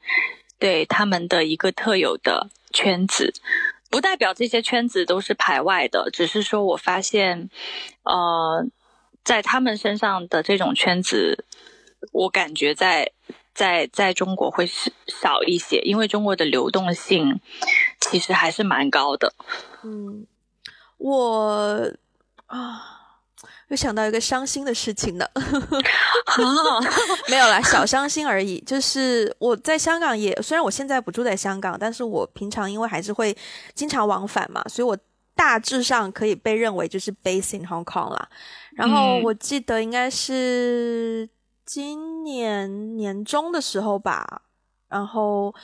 对他们的一个特有的圈子，不代表这些圈子都是排外的，只是说我发现，呃，在他们身上的这种圈子，我感觉在在在中国会少一些，因为中国的流动性其实还是蛮高的。嗯，我啊。又想到一个伤心的事情呢 没有啦，小伤心而已。就是我在香港也，虽然我现在不住在香港，但是我平常因为还是会经常往返嘛，所以我大致上可以被认为就是 based in Hong Kong 啦。然后我记得应该是今年年中的时候吧，然后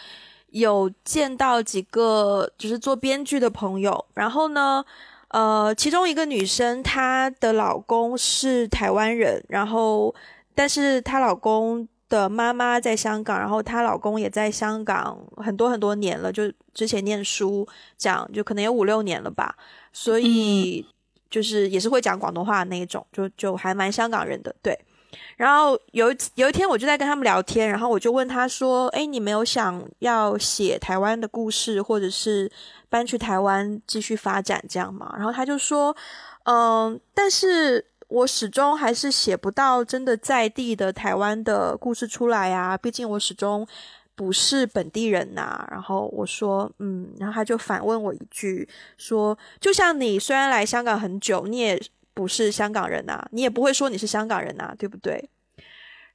有见到几个就是做编剧的朋友，然后呢。呃，其中一个女生，她的老公是台湾人，然后，但是她老公的妈妈在香港，然后她老公也在香港很多很多年了，就之前念书讲，就可能有五六年了吧，所以就是也是会讲广东话那一种，就就还蛮香港人的，对。然后有有一天，我就在跟他们聊天，然后我就问他说：“哎，你没有想要写台湾的故事，或者是？”搬去台湾继续发展这样嘛？然后他就说，嗯，但是我始终还是写不到真的在地的台湾的故事出来啊，毕竟我始终不是本地人呐。然后我说，嗯，然后他就反问我一句，说，就像你虽然来香港很久，你也不是香港人呐，你也不会说你是香港人呐，对不对？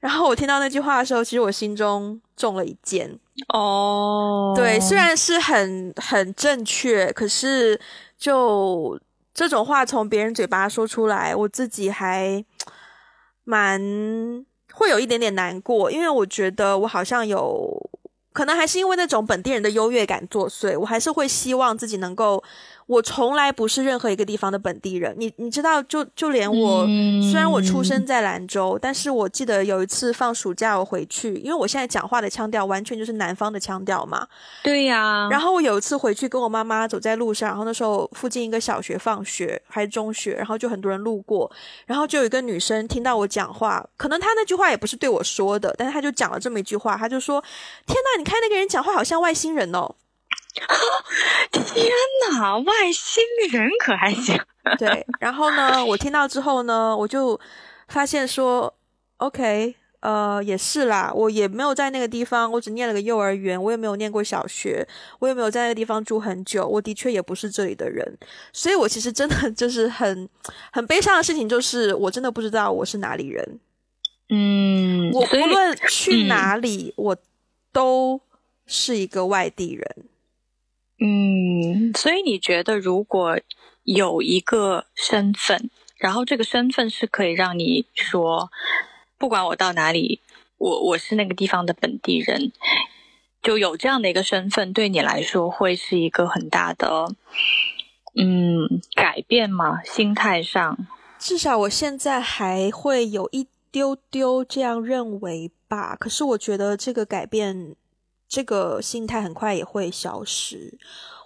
然后我听到那句话的时候，其实我心中中了一箭。哦，对，虽然是很很正确，可是就这种话从别人嘴巴说出来，我自己还蛮会有一点点难过，因为我觉得我好像有可能还是因为那种本地人的优越感作祟，我还是会希望自己能够。我从来不是任何一个地方的本地人，你你知道，就就连我，虽然我出生在兰州，但是我记得有一次放暑假我回去，因为我现在讲话的腔调完全就是南方的腔调嘛。对呀。然后我有一次回去跟我妈妈走在路上，然后那时候附近一个小学放学还是中学，然后就很多人路过，然后就有一个女生听到我讲话，可能她那句话也不是对我说的，但是她就讲了这么一句话，她就说：“天呐，你看那个人讲话好像外星人哦。” 天哪，外星人可还行？对，然后呢，我听到之后呢，我就发现说，OK，呃，也是啦，我也没有在那个地方，我只念了个幼儿园，我也没有念过小学，我也没有在那个地方住很久，我的确也不是这里的人，所以我其实真的就是很很悲伤的事情，就是我真的不知道我是哪里人。嗯，我无论去哪里，我都是一个外地人。嗯，所以你觉得如果有一个身份，然后这个身份是可以让你说，不管我到哪里，我我是那个地方的本地人，就有这样的一个身份，对你来说会是一个很大的嗯改变吗？心态上，至少我现在还会有一丢丢这样认为吧。可是我觉得这个改变，这个心态很快也会消失。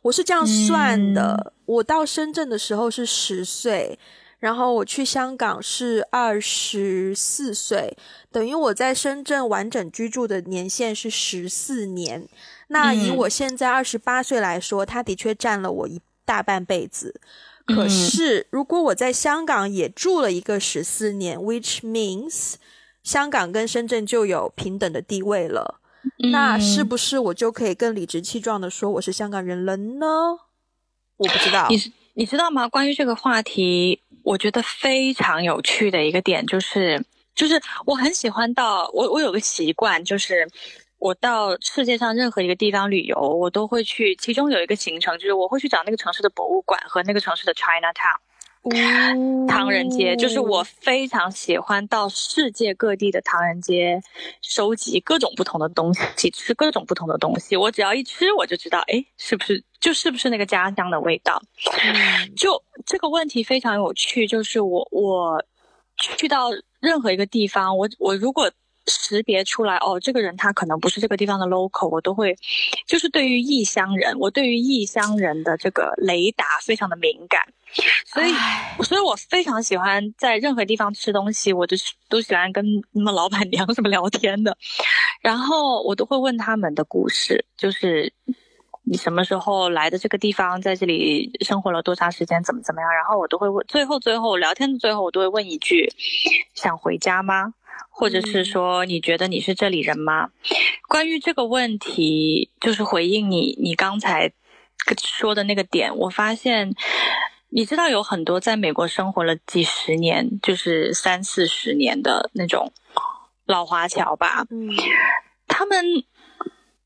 我是这样算的：我到深圳的时候是十岁，然后我去香港是二十四岁，等于我在深圳完整居住的年限是十四年。那以嗯我现在二十八岁来说，它的确占了我一大半辈子。可嗯是，如果我在香港也住了一个十四年，which means 香港跟深圳就有平等的地位了，那是嗯不是我就可以更理直气壮的说我是香港人了呢？我不知道你。是你知道吗？关于这个话题，我觉得非常有趣的一个点就是，就是我很喜欢到我我有个习惯，就是我到世界上任何一个地方旅游，我都会去。其中有一个行程就是我会去找那个城市的博物馆和那个城市的 China Town 唐人街，就是我非常喜欢到世界各地的唐人街收集各种不同的东西，吃各种不同的东西。我只要一吃，我就知道，哎，是不是就是不是那个家乡的味道。嗯就这个问题非常有趣，就是我我去到任何一个地方，我我如果识别出来哦，这个人他可能不是这个地方的 local，我都会就是对于异乡人，我对于异乡人的这个雷达非常的敏感，所以所以我非常喜欢在任何地方吃东西，我就是都喜欢跟什么老板娘什么聊天的，然后我都会问他们的故事，就是你什么时候来的这个地方，在这里生活了多长时间，怎么怎么样，然后我都会问，最后最后聊天的最后，我都会问一句：想回家吗？或者是说你觉得你是这里人吗？关于这个问题，就是回应你你刚才说的那个点，我发现。你知道有很多在美国生活了几十年，就是三四十年的那种老华侨吧，嗯他们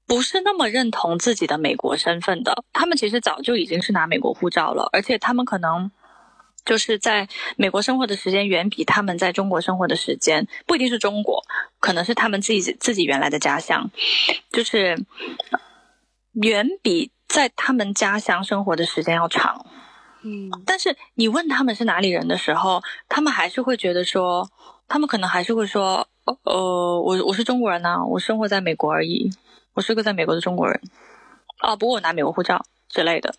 不是那么认同自己的美国身份的，他们其实早就已经是拿美国护照了，而且他们可能就是在美国生活的时间远比他们在中国生活的时间，不一定是中国，可能是他们自己自己原来的家乡，就是远比在他们家乡生活的时间要长。嗯但是你问他们是哪里人的时候，他们还是会觉得说，他们可能还是会说，呃，我我是中国人呐、我生活在美国而已，我是个在美国的中国人，啊，不过我拿美国护照之类的，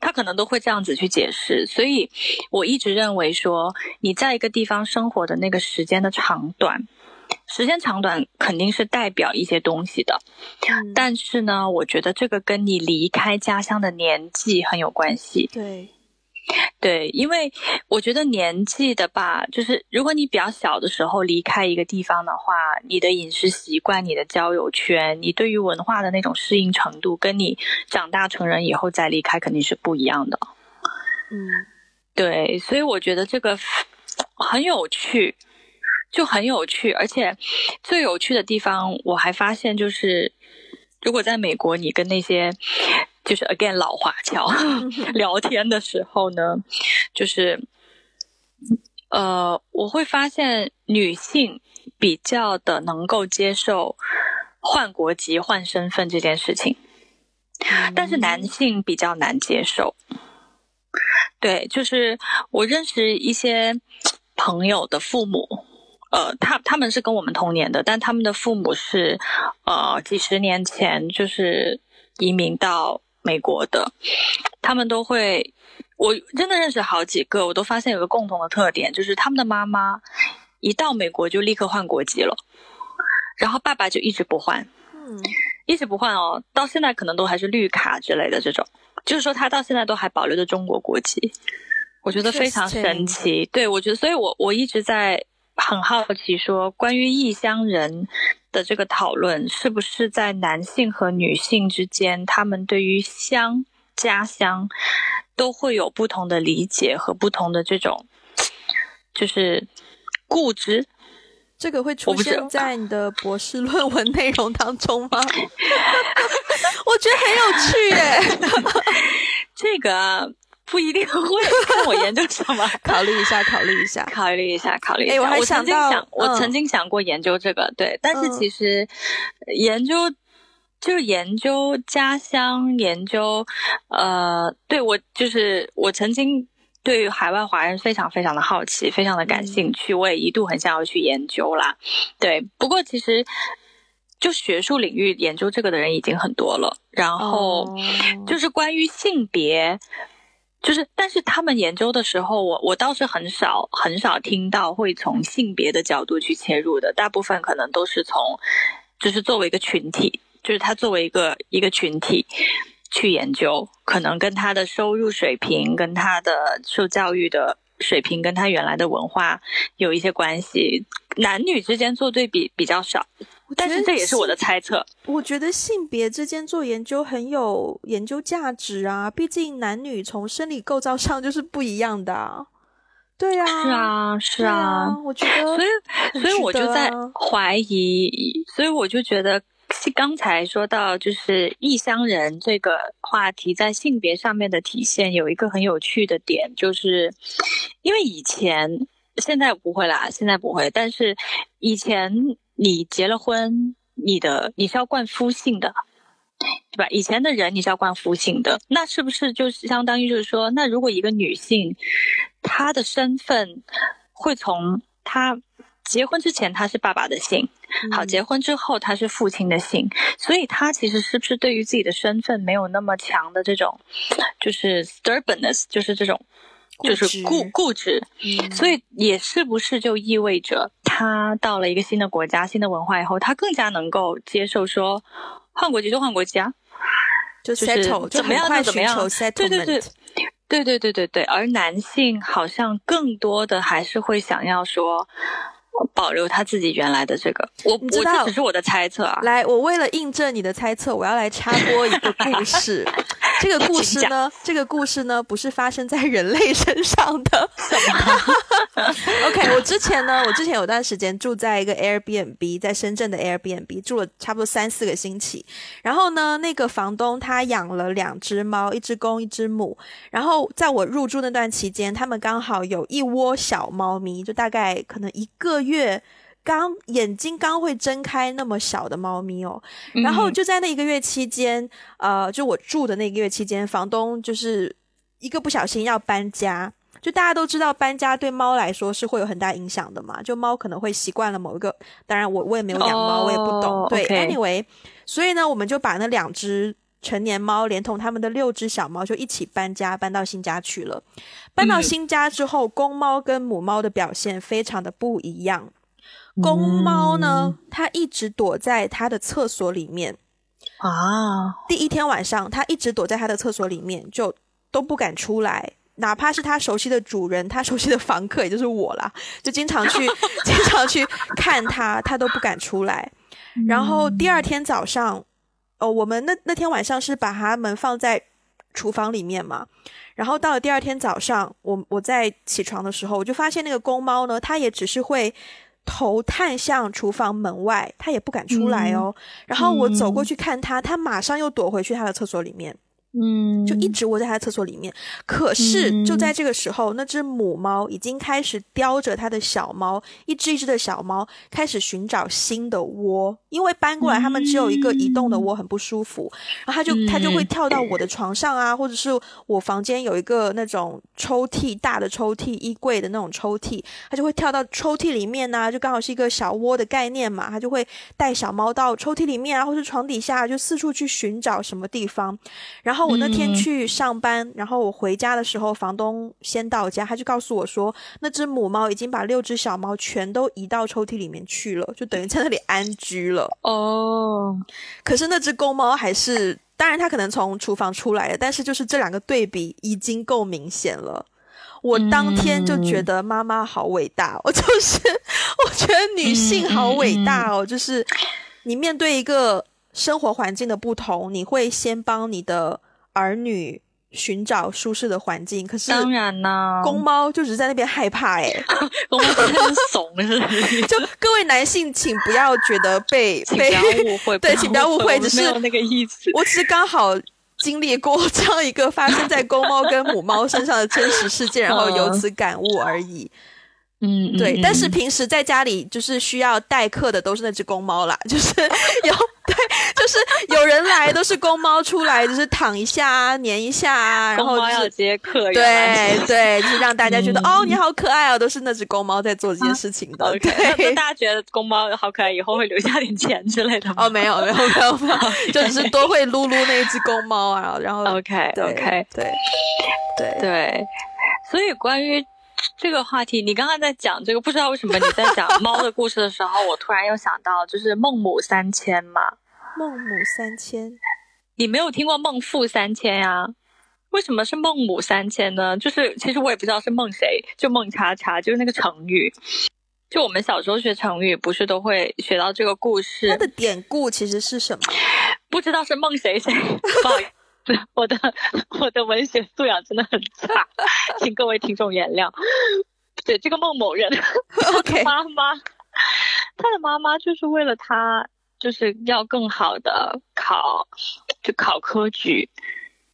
他可能都会这样子去解释。所以我一直认为说，你在一个地方生活的那个时间的长短，时间长短肯定是代表一些东西的，嗯但是呢，我觉得这个跟你离开家乡的年纪很有关系。对，对，因为我觉得年纪的吧，就是如果你比较小的时候离开一个地方的话，你的饮食习惯、你的交友圈、你对于文化的那种适应程度，跟你长大成人以后再离开肯定是不一样的。嗯对，所以我觉得这个很有趣，就很有趣，而且最有趣的地方，我还发现就是，如果在美国，你跟那些就是 again 老华侨 聊天的时候呢，就是呃，我会发现女性比较的能够接受换国籍、换身份这件事情。但是男性比较难接受。对，就是我认识一些朋友的父母，呃，他他们是跟我们同年的，但他们的父母是呃几十年前就是移民到美国的，他们都会，我真的认识好几个，我都发现有个共同的特点，就是他们的妈妈一到美国就立刻换国籍了，然后爸爸就一直不换。嗯一直不换哦，到现在可能都还是绿卡之类的这种，就是说他到现在都还保留着中国国籍，我觉得非常神奇。对我觉得，所以我我一直在很好奇，说关于异乡人的这个讨论，是不是在男性和女性之间，他们对于乡家乡都会有不同的理解和不同的这种，就是固执。这个会出现在你的博士论文内容当中吗？我觉得很有趣耶。这个。不一定会看我研究什么，考虑一下，考虑一下，考虑一下，考虑一下。哎，我还想到，我曾经想过研究这个，对，但是其实研究就是研究家乡，研究呃，对我就是我曾经对于海外华人非常非常的好奇，非常的感兴趣，我也一度很想要去研究啦。对，不过其实就学术领域研究这个的人已经很多了，然后就是关于性别。就是，但是他们研究的时候，我我倒是很少很少听到会从性别的角度去切入的，大部分可能都是从，就是作为一个群体，就是他作为一个一个群体去研究，可能跟他的收入水平、跟他的受教育的水平、跟他原来的文化有一些关系，男女之间做对比比较少。但是这也是我的猜测。我觉得性别之间做研究很有研究价值啊，毕竟男女从生理构造上就是不一样的。对呀，是啊，是啊。我觉得，所以，所以我就在怀疑，所以我就觉得，刚才说到就是异乡人这个话题在性别上面的体现，有一个很有趣的点，就是因为以前现在不会啦，现在不会，但是以前。你结了婚，你的你是要冠夫姓的，对吧？以前的人你是要冠夫姓的，那是不是就是相当于就是说，那如果一个女性，她的身份会从她结婚之前他是爸爸的姓，好，结婚之后他是父亲的姓，所以他其实是不是对于自己的身份没有那么强的这种，就是 stubbornness，就是这种。就是固固执，所以也是不是就意味着他到了一个新的国家、新的文化以后，他更加能够接受说换国籍就换国籍啊，就是怎么样就怎么样，对对对，对对对对对。而男性好像更多的还是会想要说。保留他自己原来的这个，我我这只是我的猜测啊。来，我为了印证你的猜测，我要来插播一个故事。这个故事呢，这个故事呢，不是发生在人类身上的。OK，我之前呢，我之前有段时间住在一个 Airbnb，在深圳的 Airbnb 住了差不多三四个星期。然后呢，那个房东他养了两只猫，一只公，一只母。然后在我入住那段期间，他们刚好有一窝小猫咪，就大概可能一个。月刚眼睛刚会睁开那么小的猫咪哦，然后就在那一个月期间，呃，就我住的那个月期间，房东就是一个不小心要搬家，就大家都知道搬家对猫来说是会有很大影响的嘛，就猫可能会习惯了某一个，当然我我也没有养猫，我也不懂，对，anyway，所以呢，我们就把那两只成年猫连同他们的六只小猫就一起搬家搬到新家去了。搬到新家之后，公猫跟母猫的表现非常的不一样。公猫呢，它一直躲在它的厕所里面啊。第一天晚上，它一直躲在它的厕所里面，就都不敢出来。哪怕是它熟悉的主人，它熟悉的房客，也就是我啦，就经常去 经常去看它，它都不敢出来。然后第二天早上，哦，我们那那天晚上是把它们放在厨房里面嘛。然后到了第二天早上，我我在起床的时候，我就发现那个公猫呢，它也只是会头探向厨房门外，它也不敢出来哦。然后我走过去看它，它马上又躲回去它的厕所里面。嗯，就一直窝在他的厕所里面。可是就在这个时候，那只母猫已经开始叼着它的小猫，一只一只的小猫开始寻找新的窝。因为搬过来，它们只有一个移动的窝，很不舒服。然后它就它就会跳到我的床上啊，或者是我房间有一个那种抽屉大的抽屉、衣柜的那种抽屉，它就会跳到抽屉里面呢，就刚好是一个小窝的概念嘛。它就会带小猫到抽屉里面啊，或者床底下，就四处去寻找什么地方，然后。我那天去上班，然后我回家的时候，房东先到家，他就告诉我说，那只母猫已经把六只小猫全都移到抽屉里面去了，就等于在那里安居了。哦，可是那只公猫还是，当然它可能从厨房出来了，但是就是这两个对比已经够明显了。我当天就觉得妈妈好伟大，我就是我觉得女性好伟大哦，就是你面对一个生活环境的不同，你会先帮你的儿女。寻找舒适的环境，可是当然呢，公猫就只是在那边害怕哎，公猫很怂是是？就各位男性，请不要觉得被被 误会，对，请不要误会，只是那个意思。我只是刚好经历过这样一个发生在公猫跟母猫身上的真实事件，然后由此感悟而已。嗯，对，但是平时在家里就是需要待客的都是那只公猫啦，就是 有对，就是有人来都是公猫出来，就是躺一下啊，黏一下啊，然后要接客，对对，就是让大家觉得哦你好可爱哦，都是那只公猫在做这件事情的。对，大家觉得公猫好可爱，以后会留下点钱之类的吗？哦，没有没有没有没有，就只是多会撸撸那只公猫啊，然后 OK OK 对对对，所以关于。这个话题，你刚刚在讲这个，不知道为什么你在讲猫的故事的时候，我突然又想到，就是孟母三迁嘛。孟母三迁，你没有听过孟父三迁呀？为什么是孟母三迁呢？就是其实我也不知道是孟谁，就孟叉叉，就是那个成语。就我们小时候学成语，不是都会学到这个故事？它的典故其实是什么？不知道是孟谁谁。不好意思。我的我的文学素养真的很差，请各位听众原谅。对这个孟某人，OK，妈妈，他的妈妈就是为了他，就是要更好的考，就考科举，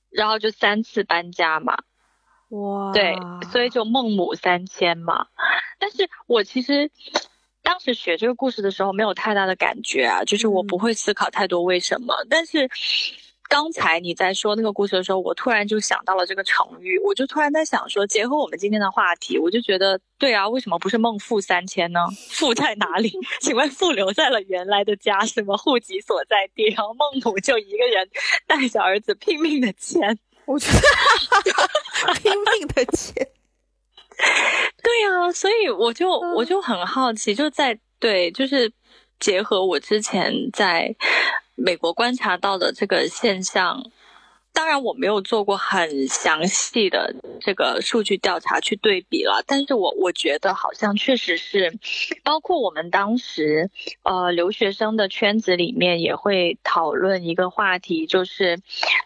然后就三次搬家嘛。哇，对，所以就孟母三迁嘛。但是我其实当时学这个故事的时候没有太大的感觉啊，就是我不会思考太多为什么，但是。刚才你在说那个故事的时候，我突然就想到了这个成语，我就突然在想说，结合我们今天的话题，我就觉得对啊，为什么不是孟父三迁呢？父在哪里？请问父留在了原来的家，什么户籍所在地，然后孟母就一个人带着儿子拼命的迁，我觉得 拼命的迁，对啊，所以我就我就很好奇，就在对，就是结合我之前在。美国观察到的这个现象，当然我没有做过很详细的这个数据调查去对比了，但是我我觉得好像确实是，包括我们当时呃留学生的圈子里面也会讨论一个话题，就是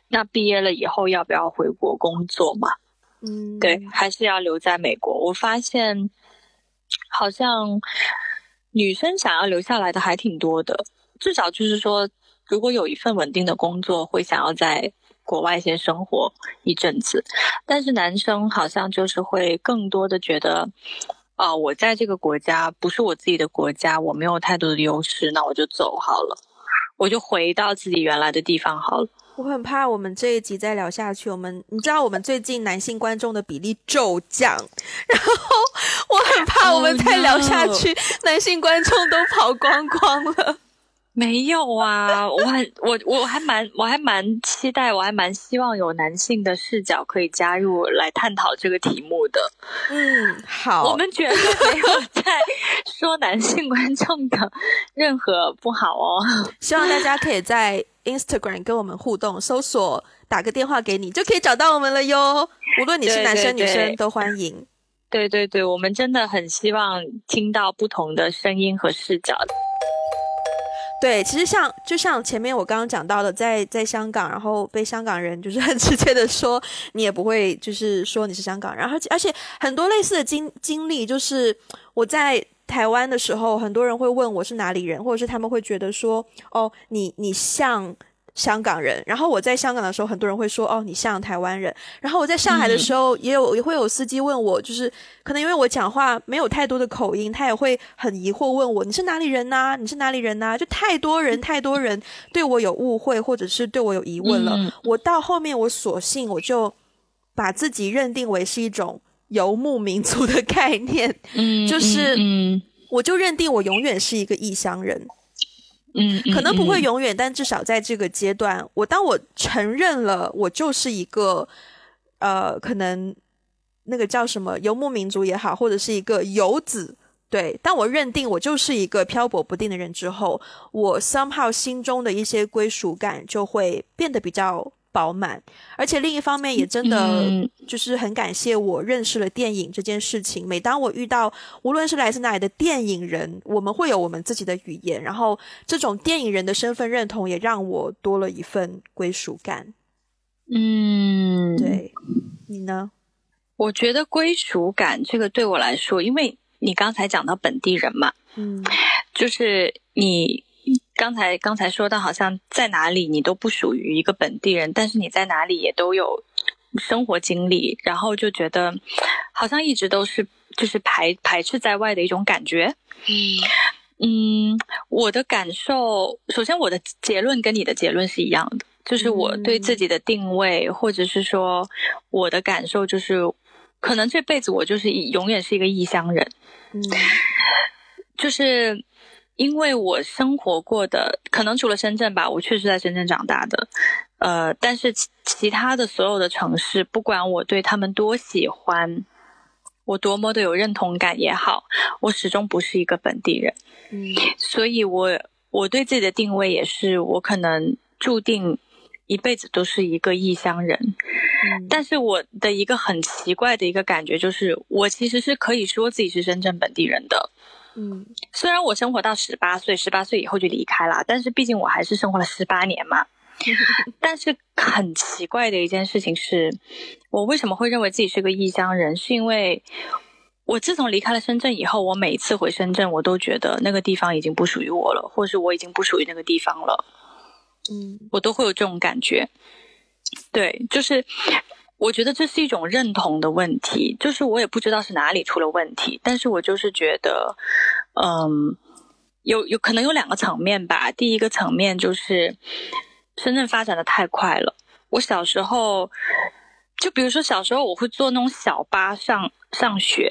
那毕业了以后要不要回国工作嘛？嗯，对，还是要留在美国？我发现好像女生想要留下来的还挺多的，至少就是说。如果有一份稳定的工作，会想要在国外先生活一阵子，但是男生好像就是会更多的觉得，啊，我在这个国家不是我自己的国家，我没有太多的优势，那我就走好了，我就回到自己原来的地方好了。我很怕我们这一集再聊下去，我们你知道我们最近男性观众的比例骤降，然后我很怕我们再聊下去，男性观众都跑光光了。没有啊，我很我我还蛮我还蛮期待，我还蛮希望有男性的视角可以加入来探讨这个题目的。嗯，好，我们绝对没有在说男性观众的任何不好哦。希望大家可以在 Instagram 跟我们互动，搜索打个电话给你就可以找到我们了哟。无论你是男生女生都欢迎。对对对，我们真的很希望听到不同的声音和视角。对，其实像就像前面我刚刚讲到的，在在香港，然后被香港人就是很直接的说，你也不会就是说你是香港人，而且而且很多类似的经经历，就是我在台湾的时候，很多人会问我是哪里人，或者是他们会觉得说，哦，你你像。香港人，然后我在香港的时候，很多人会说：“哦，你像台湾人。”然后我在上海的时候，也有也会有司机问我，就是可能因为我讲话没有太多的口音，他也会很疑惑问我：“你是哪里人呐？你是哪里人呐？”就太多人 太多人对我有误会，或者是对我有疑问了。我到后面，我索性我就把自己认定为是一种游牧民族的概念，嗯，就是我就认定我永远是一个异乡人。嗯，可能不会永远，但至少在这个阶段，我当我承认了我就是一个，呃，可能那个叫什么游牧民族也好，或者是一个游子，对，当我认定我就是一个漂泊不定的人之后，我 somehow 心中的一些归属感就会变得比较饱满。而且另一方面，也真的就是很感谢我认识了电影这件事情。每当我遇到无论是来自哪里的电影人，我们会有我们自己的语言，然后这种电影人的身份认同也让我多了一份归属感。嗯，对，你呢？我觉得归属感这个对我来说，因为你刚才讲到本地人嘛，嗯，就是你刚才刚才说到，好像在哪里你都不属于一个本地人，但是你在哪里也都有生活经历，然后就觉得好像一直都是就是排排斥在外的一种感觉。嗯嗯，我的感受，首先我的结论跟你的结论是一样的，就是我对自己的定位，或者是说我的感受就是。可能这辈子我就是永远是一个异乡人，嗯，就是因为我生活过的，可能除了深圳吧，我确实在深圳长大的，呃，但是其其他的所有的城市，不管我对他们多喜欢，我多么的有认同感也好，我始终不是一个本地人，嗯，所以我我对自己的定位也是，我可能注定。一辈子都是一个异乡人，但是我的一个很奇怪的一个感觉就是，我其实是可以说自己是深圳本地人的。嗯，虽然我生活到十八岁，十八岁以后就离开了，但是毕竟我还是生活了十八年嘛。但是很奇怪的一件事情是，我为什么会认为自己是个异乡人？是因为我自从离开了深圳以后，我每一次回深圳，我都觉得那个地方已经不属于我了，或是我已经不属于那个地方了。嗯，我都会有这种感觉，对，就是我觉得这是一种认同的问题，就是我也不知道是哪里出了问题，但是我就是觉得，嗯，有有可能有两个层面吧。第一个层面就是深圳发展的太快了，我小时候，就比如说小时候我会坐那种小巴上上学，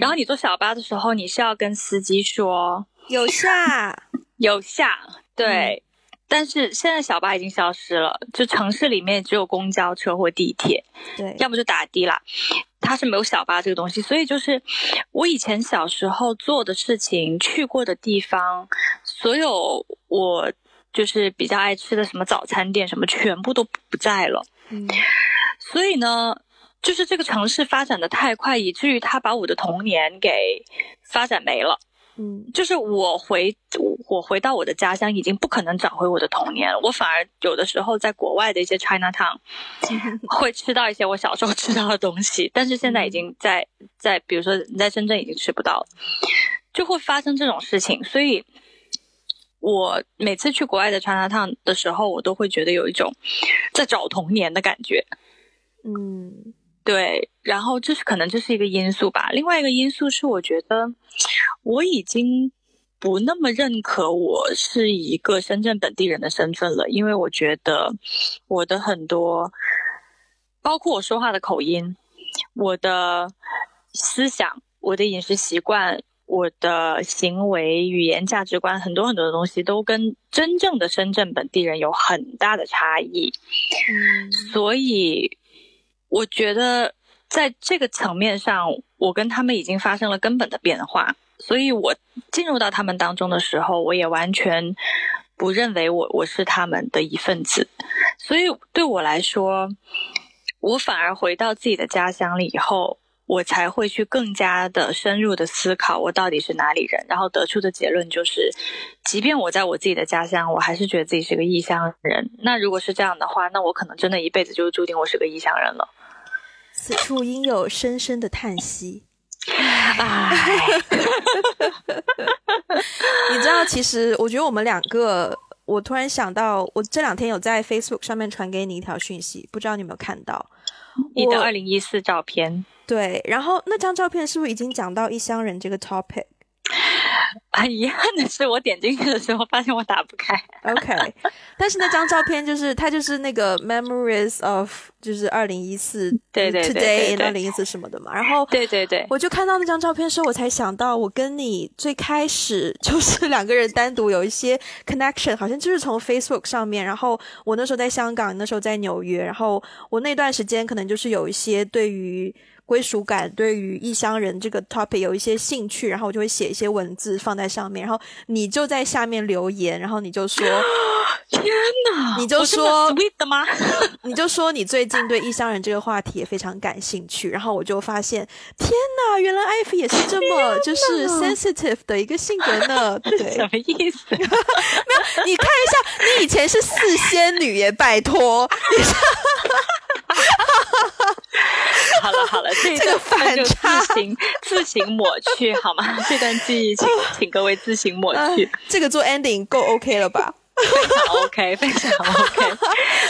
然后你坐小巴的时候，你是要跟司机说有下有下，对。但是现在小巴已经消失了，就城市里面只有公交车或地铁，对，要不就打的啦，它是没有小巴这个东西。所以就是我以前小时候做的事情、去过的地方，所有我就是比较爱吃的什么早餐店什么，全部都不在了。嗯，所以呢，就是这个城市发展的太快，以至于它把我的童年给发展没了。嗯，就是我回我回到我的家乡，已经不可能找回我的童年了。我反而有的时候在国外的一些 China Town 会吃到一些我小时候吃到的东西，但是现在已经在在，比如说你在深圳已经吃不到了，就会发生这种事情。所以，我每次去国外的 China Town 的时候，我都会觉得有一种在找童年的感觉。嗯。对，然后这是可能这是一个因素吧。另外一个因素是，我觉得我已经不那么认可我是一个深圳本地人的身份了，因为我觉得我的很多，包括我说话的口音、我的思想、我的饮食习惯、我的行为、语言、价值观，很多很多的东西都跟真正的深圳本地人有很大的差异。嗯，所以。我觉得在这个层面上，我跟他们已经发生了根本的变化，所以我进入到他们当中的时候，我也完全不认为我我是他们的一份子，所以对我来说，我反而回到自己的家乡了以后，我才会去更加的深入的思考我到底是哪里人，然后得出的结论就是，即便我在我自己的家乡，我还是觉得自己是个异乡人。那如果是这样的话，那我可能真的一辈子就注定我是个异乡人了。此处应有深深的叹息。你知道，其实我觉得我们两个，我突然想到，我这两天有在 Facebook 上面传给你一条讯息，不知道你有没有看到你的二零一四照片？对，然后那张照片是不是已经讲到异乡人这个 topic？很遗憾的是，我点进去的时候发现我打不开。OK，但是那张照片就是它就是那个 Memories of 就是二零一四对对对 Today in 二零一四什么的嘛。然后对对对，我就看到那张照片的时候，我才想到我跟你最开始就是两个人单独有一些 connection，好像就是从 Facebook 上面。然后我那时候在香港，那时候在纽约，然后我那段时间可能就是有一些对于。归属感对于异乡人这个 topic 有一些兴趣，然后我就会写一些文字放在在上面，然后你就在下面留言，然后你就说。天哪！你就说 sweet 的吗？你就说你最近对异乡人这个话题也非常感兴趣，然后我就发现，天哪，原来艾菲也是这么就是 sensitive 的一个性格呢。对，什么意思？没有，你看一下，你以前是四仙女耶，拜托。好了好了，这个反差自行自行抹去 好吗？这段记忆，请请各位自行抹去。这个做 ending 够 OK 了吧？非常 OK，非常 OK，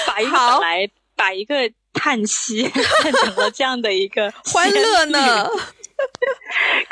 把一个来把一个叹息变成了这样的一个欢乐呢。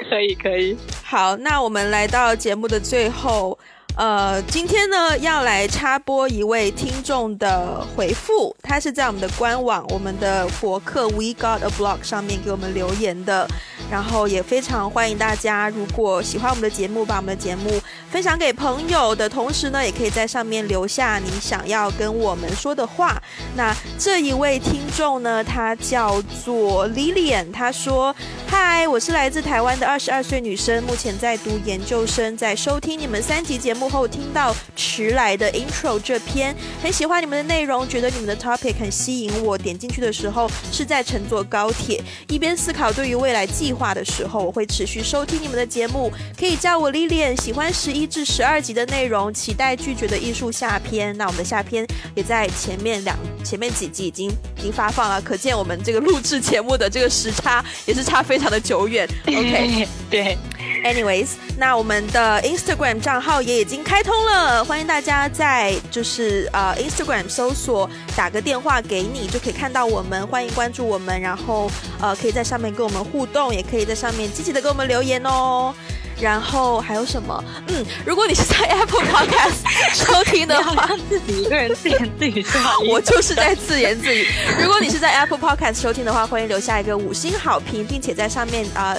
可以可以，好，那我们来到节目的最后。呃，今天呢要来插播一位听众的回复，他是在我们的官网、我们的博客 We Got a Blog 上面给我们留言的，然后也非常欢迎大家，如果喜欢我们的节目，把我们的节目分享给朋友的同时呢，也可以在上面留下你想要跟我们说的话。那这一位听众呢，他叫做 Lilian，他说：“嗨，我是来自台湾的二十二岁女生，目前在读研究生，在收听你们三集节目。”后听到迟来的 intro 这篇，很喜欢你们的内容，觉得你们的 topic 很吸引我。点进去的时候是在乘坐高铁，一边思考对于未来计划话的时候，我会持续收听你们的节目。可以叫我 Lilian，喜欢十一至十二集的内容，期待拒绝的艺术下篇。那我们的下篇也在前面两前面几集已经已经发放了，可见我们这个录制节目的这个时差也是差非常的久远。OK，对。Anyways，那我们的 Instagram 账号也已经开通了，欢迎大家在就是呃 Instagram 搜索打个电话给你，就可以看到我们，欢迎关注我们，然后呃可以在上面跟我们互动，也可以在上面积极的给我们留言哦。然后还有什么？嗯，如果你是在 Apple Podcast 收听的话，自己一个人自言自语是吗？我就是在自言自语。如果你是在 Apple Podcast 收听的话，欢迎留下一个五星好评，并且在上面啊。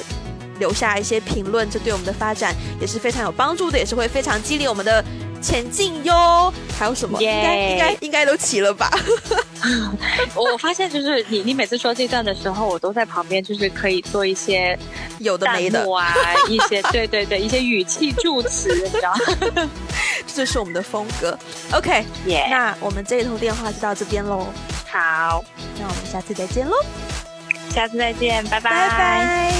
留下一些评论，这对我们的发展也是非常有帮助的，也是会非常激励我们的前进哟。还有什么？应该应该应该都齐了吧？我发现就是你你每次说这段的时候，我都在旁边，就是可以做一些有的没的啊，一些对对对，一些语气助词，你知道？这就是我们的风格。OK，那我们这一通电话就到这边喽。好，那我们下次再见喽。下次再见拜拜。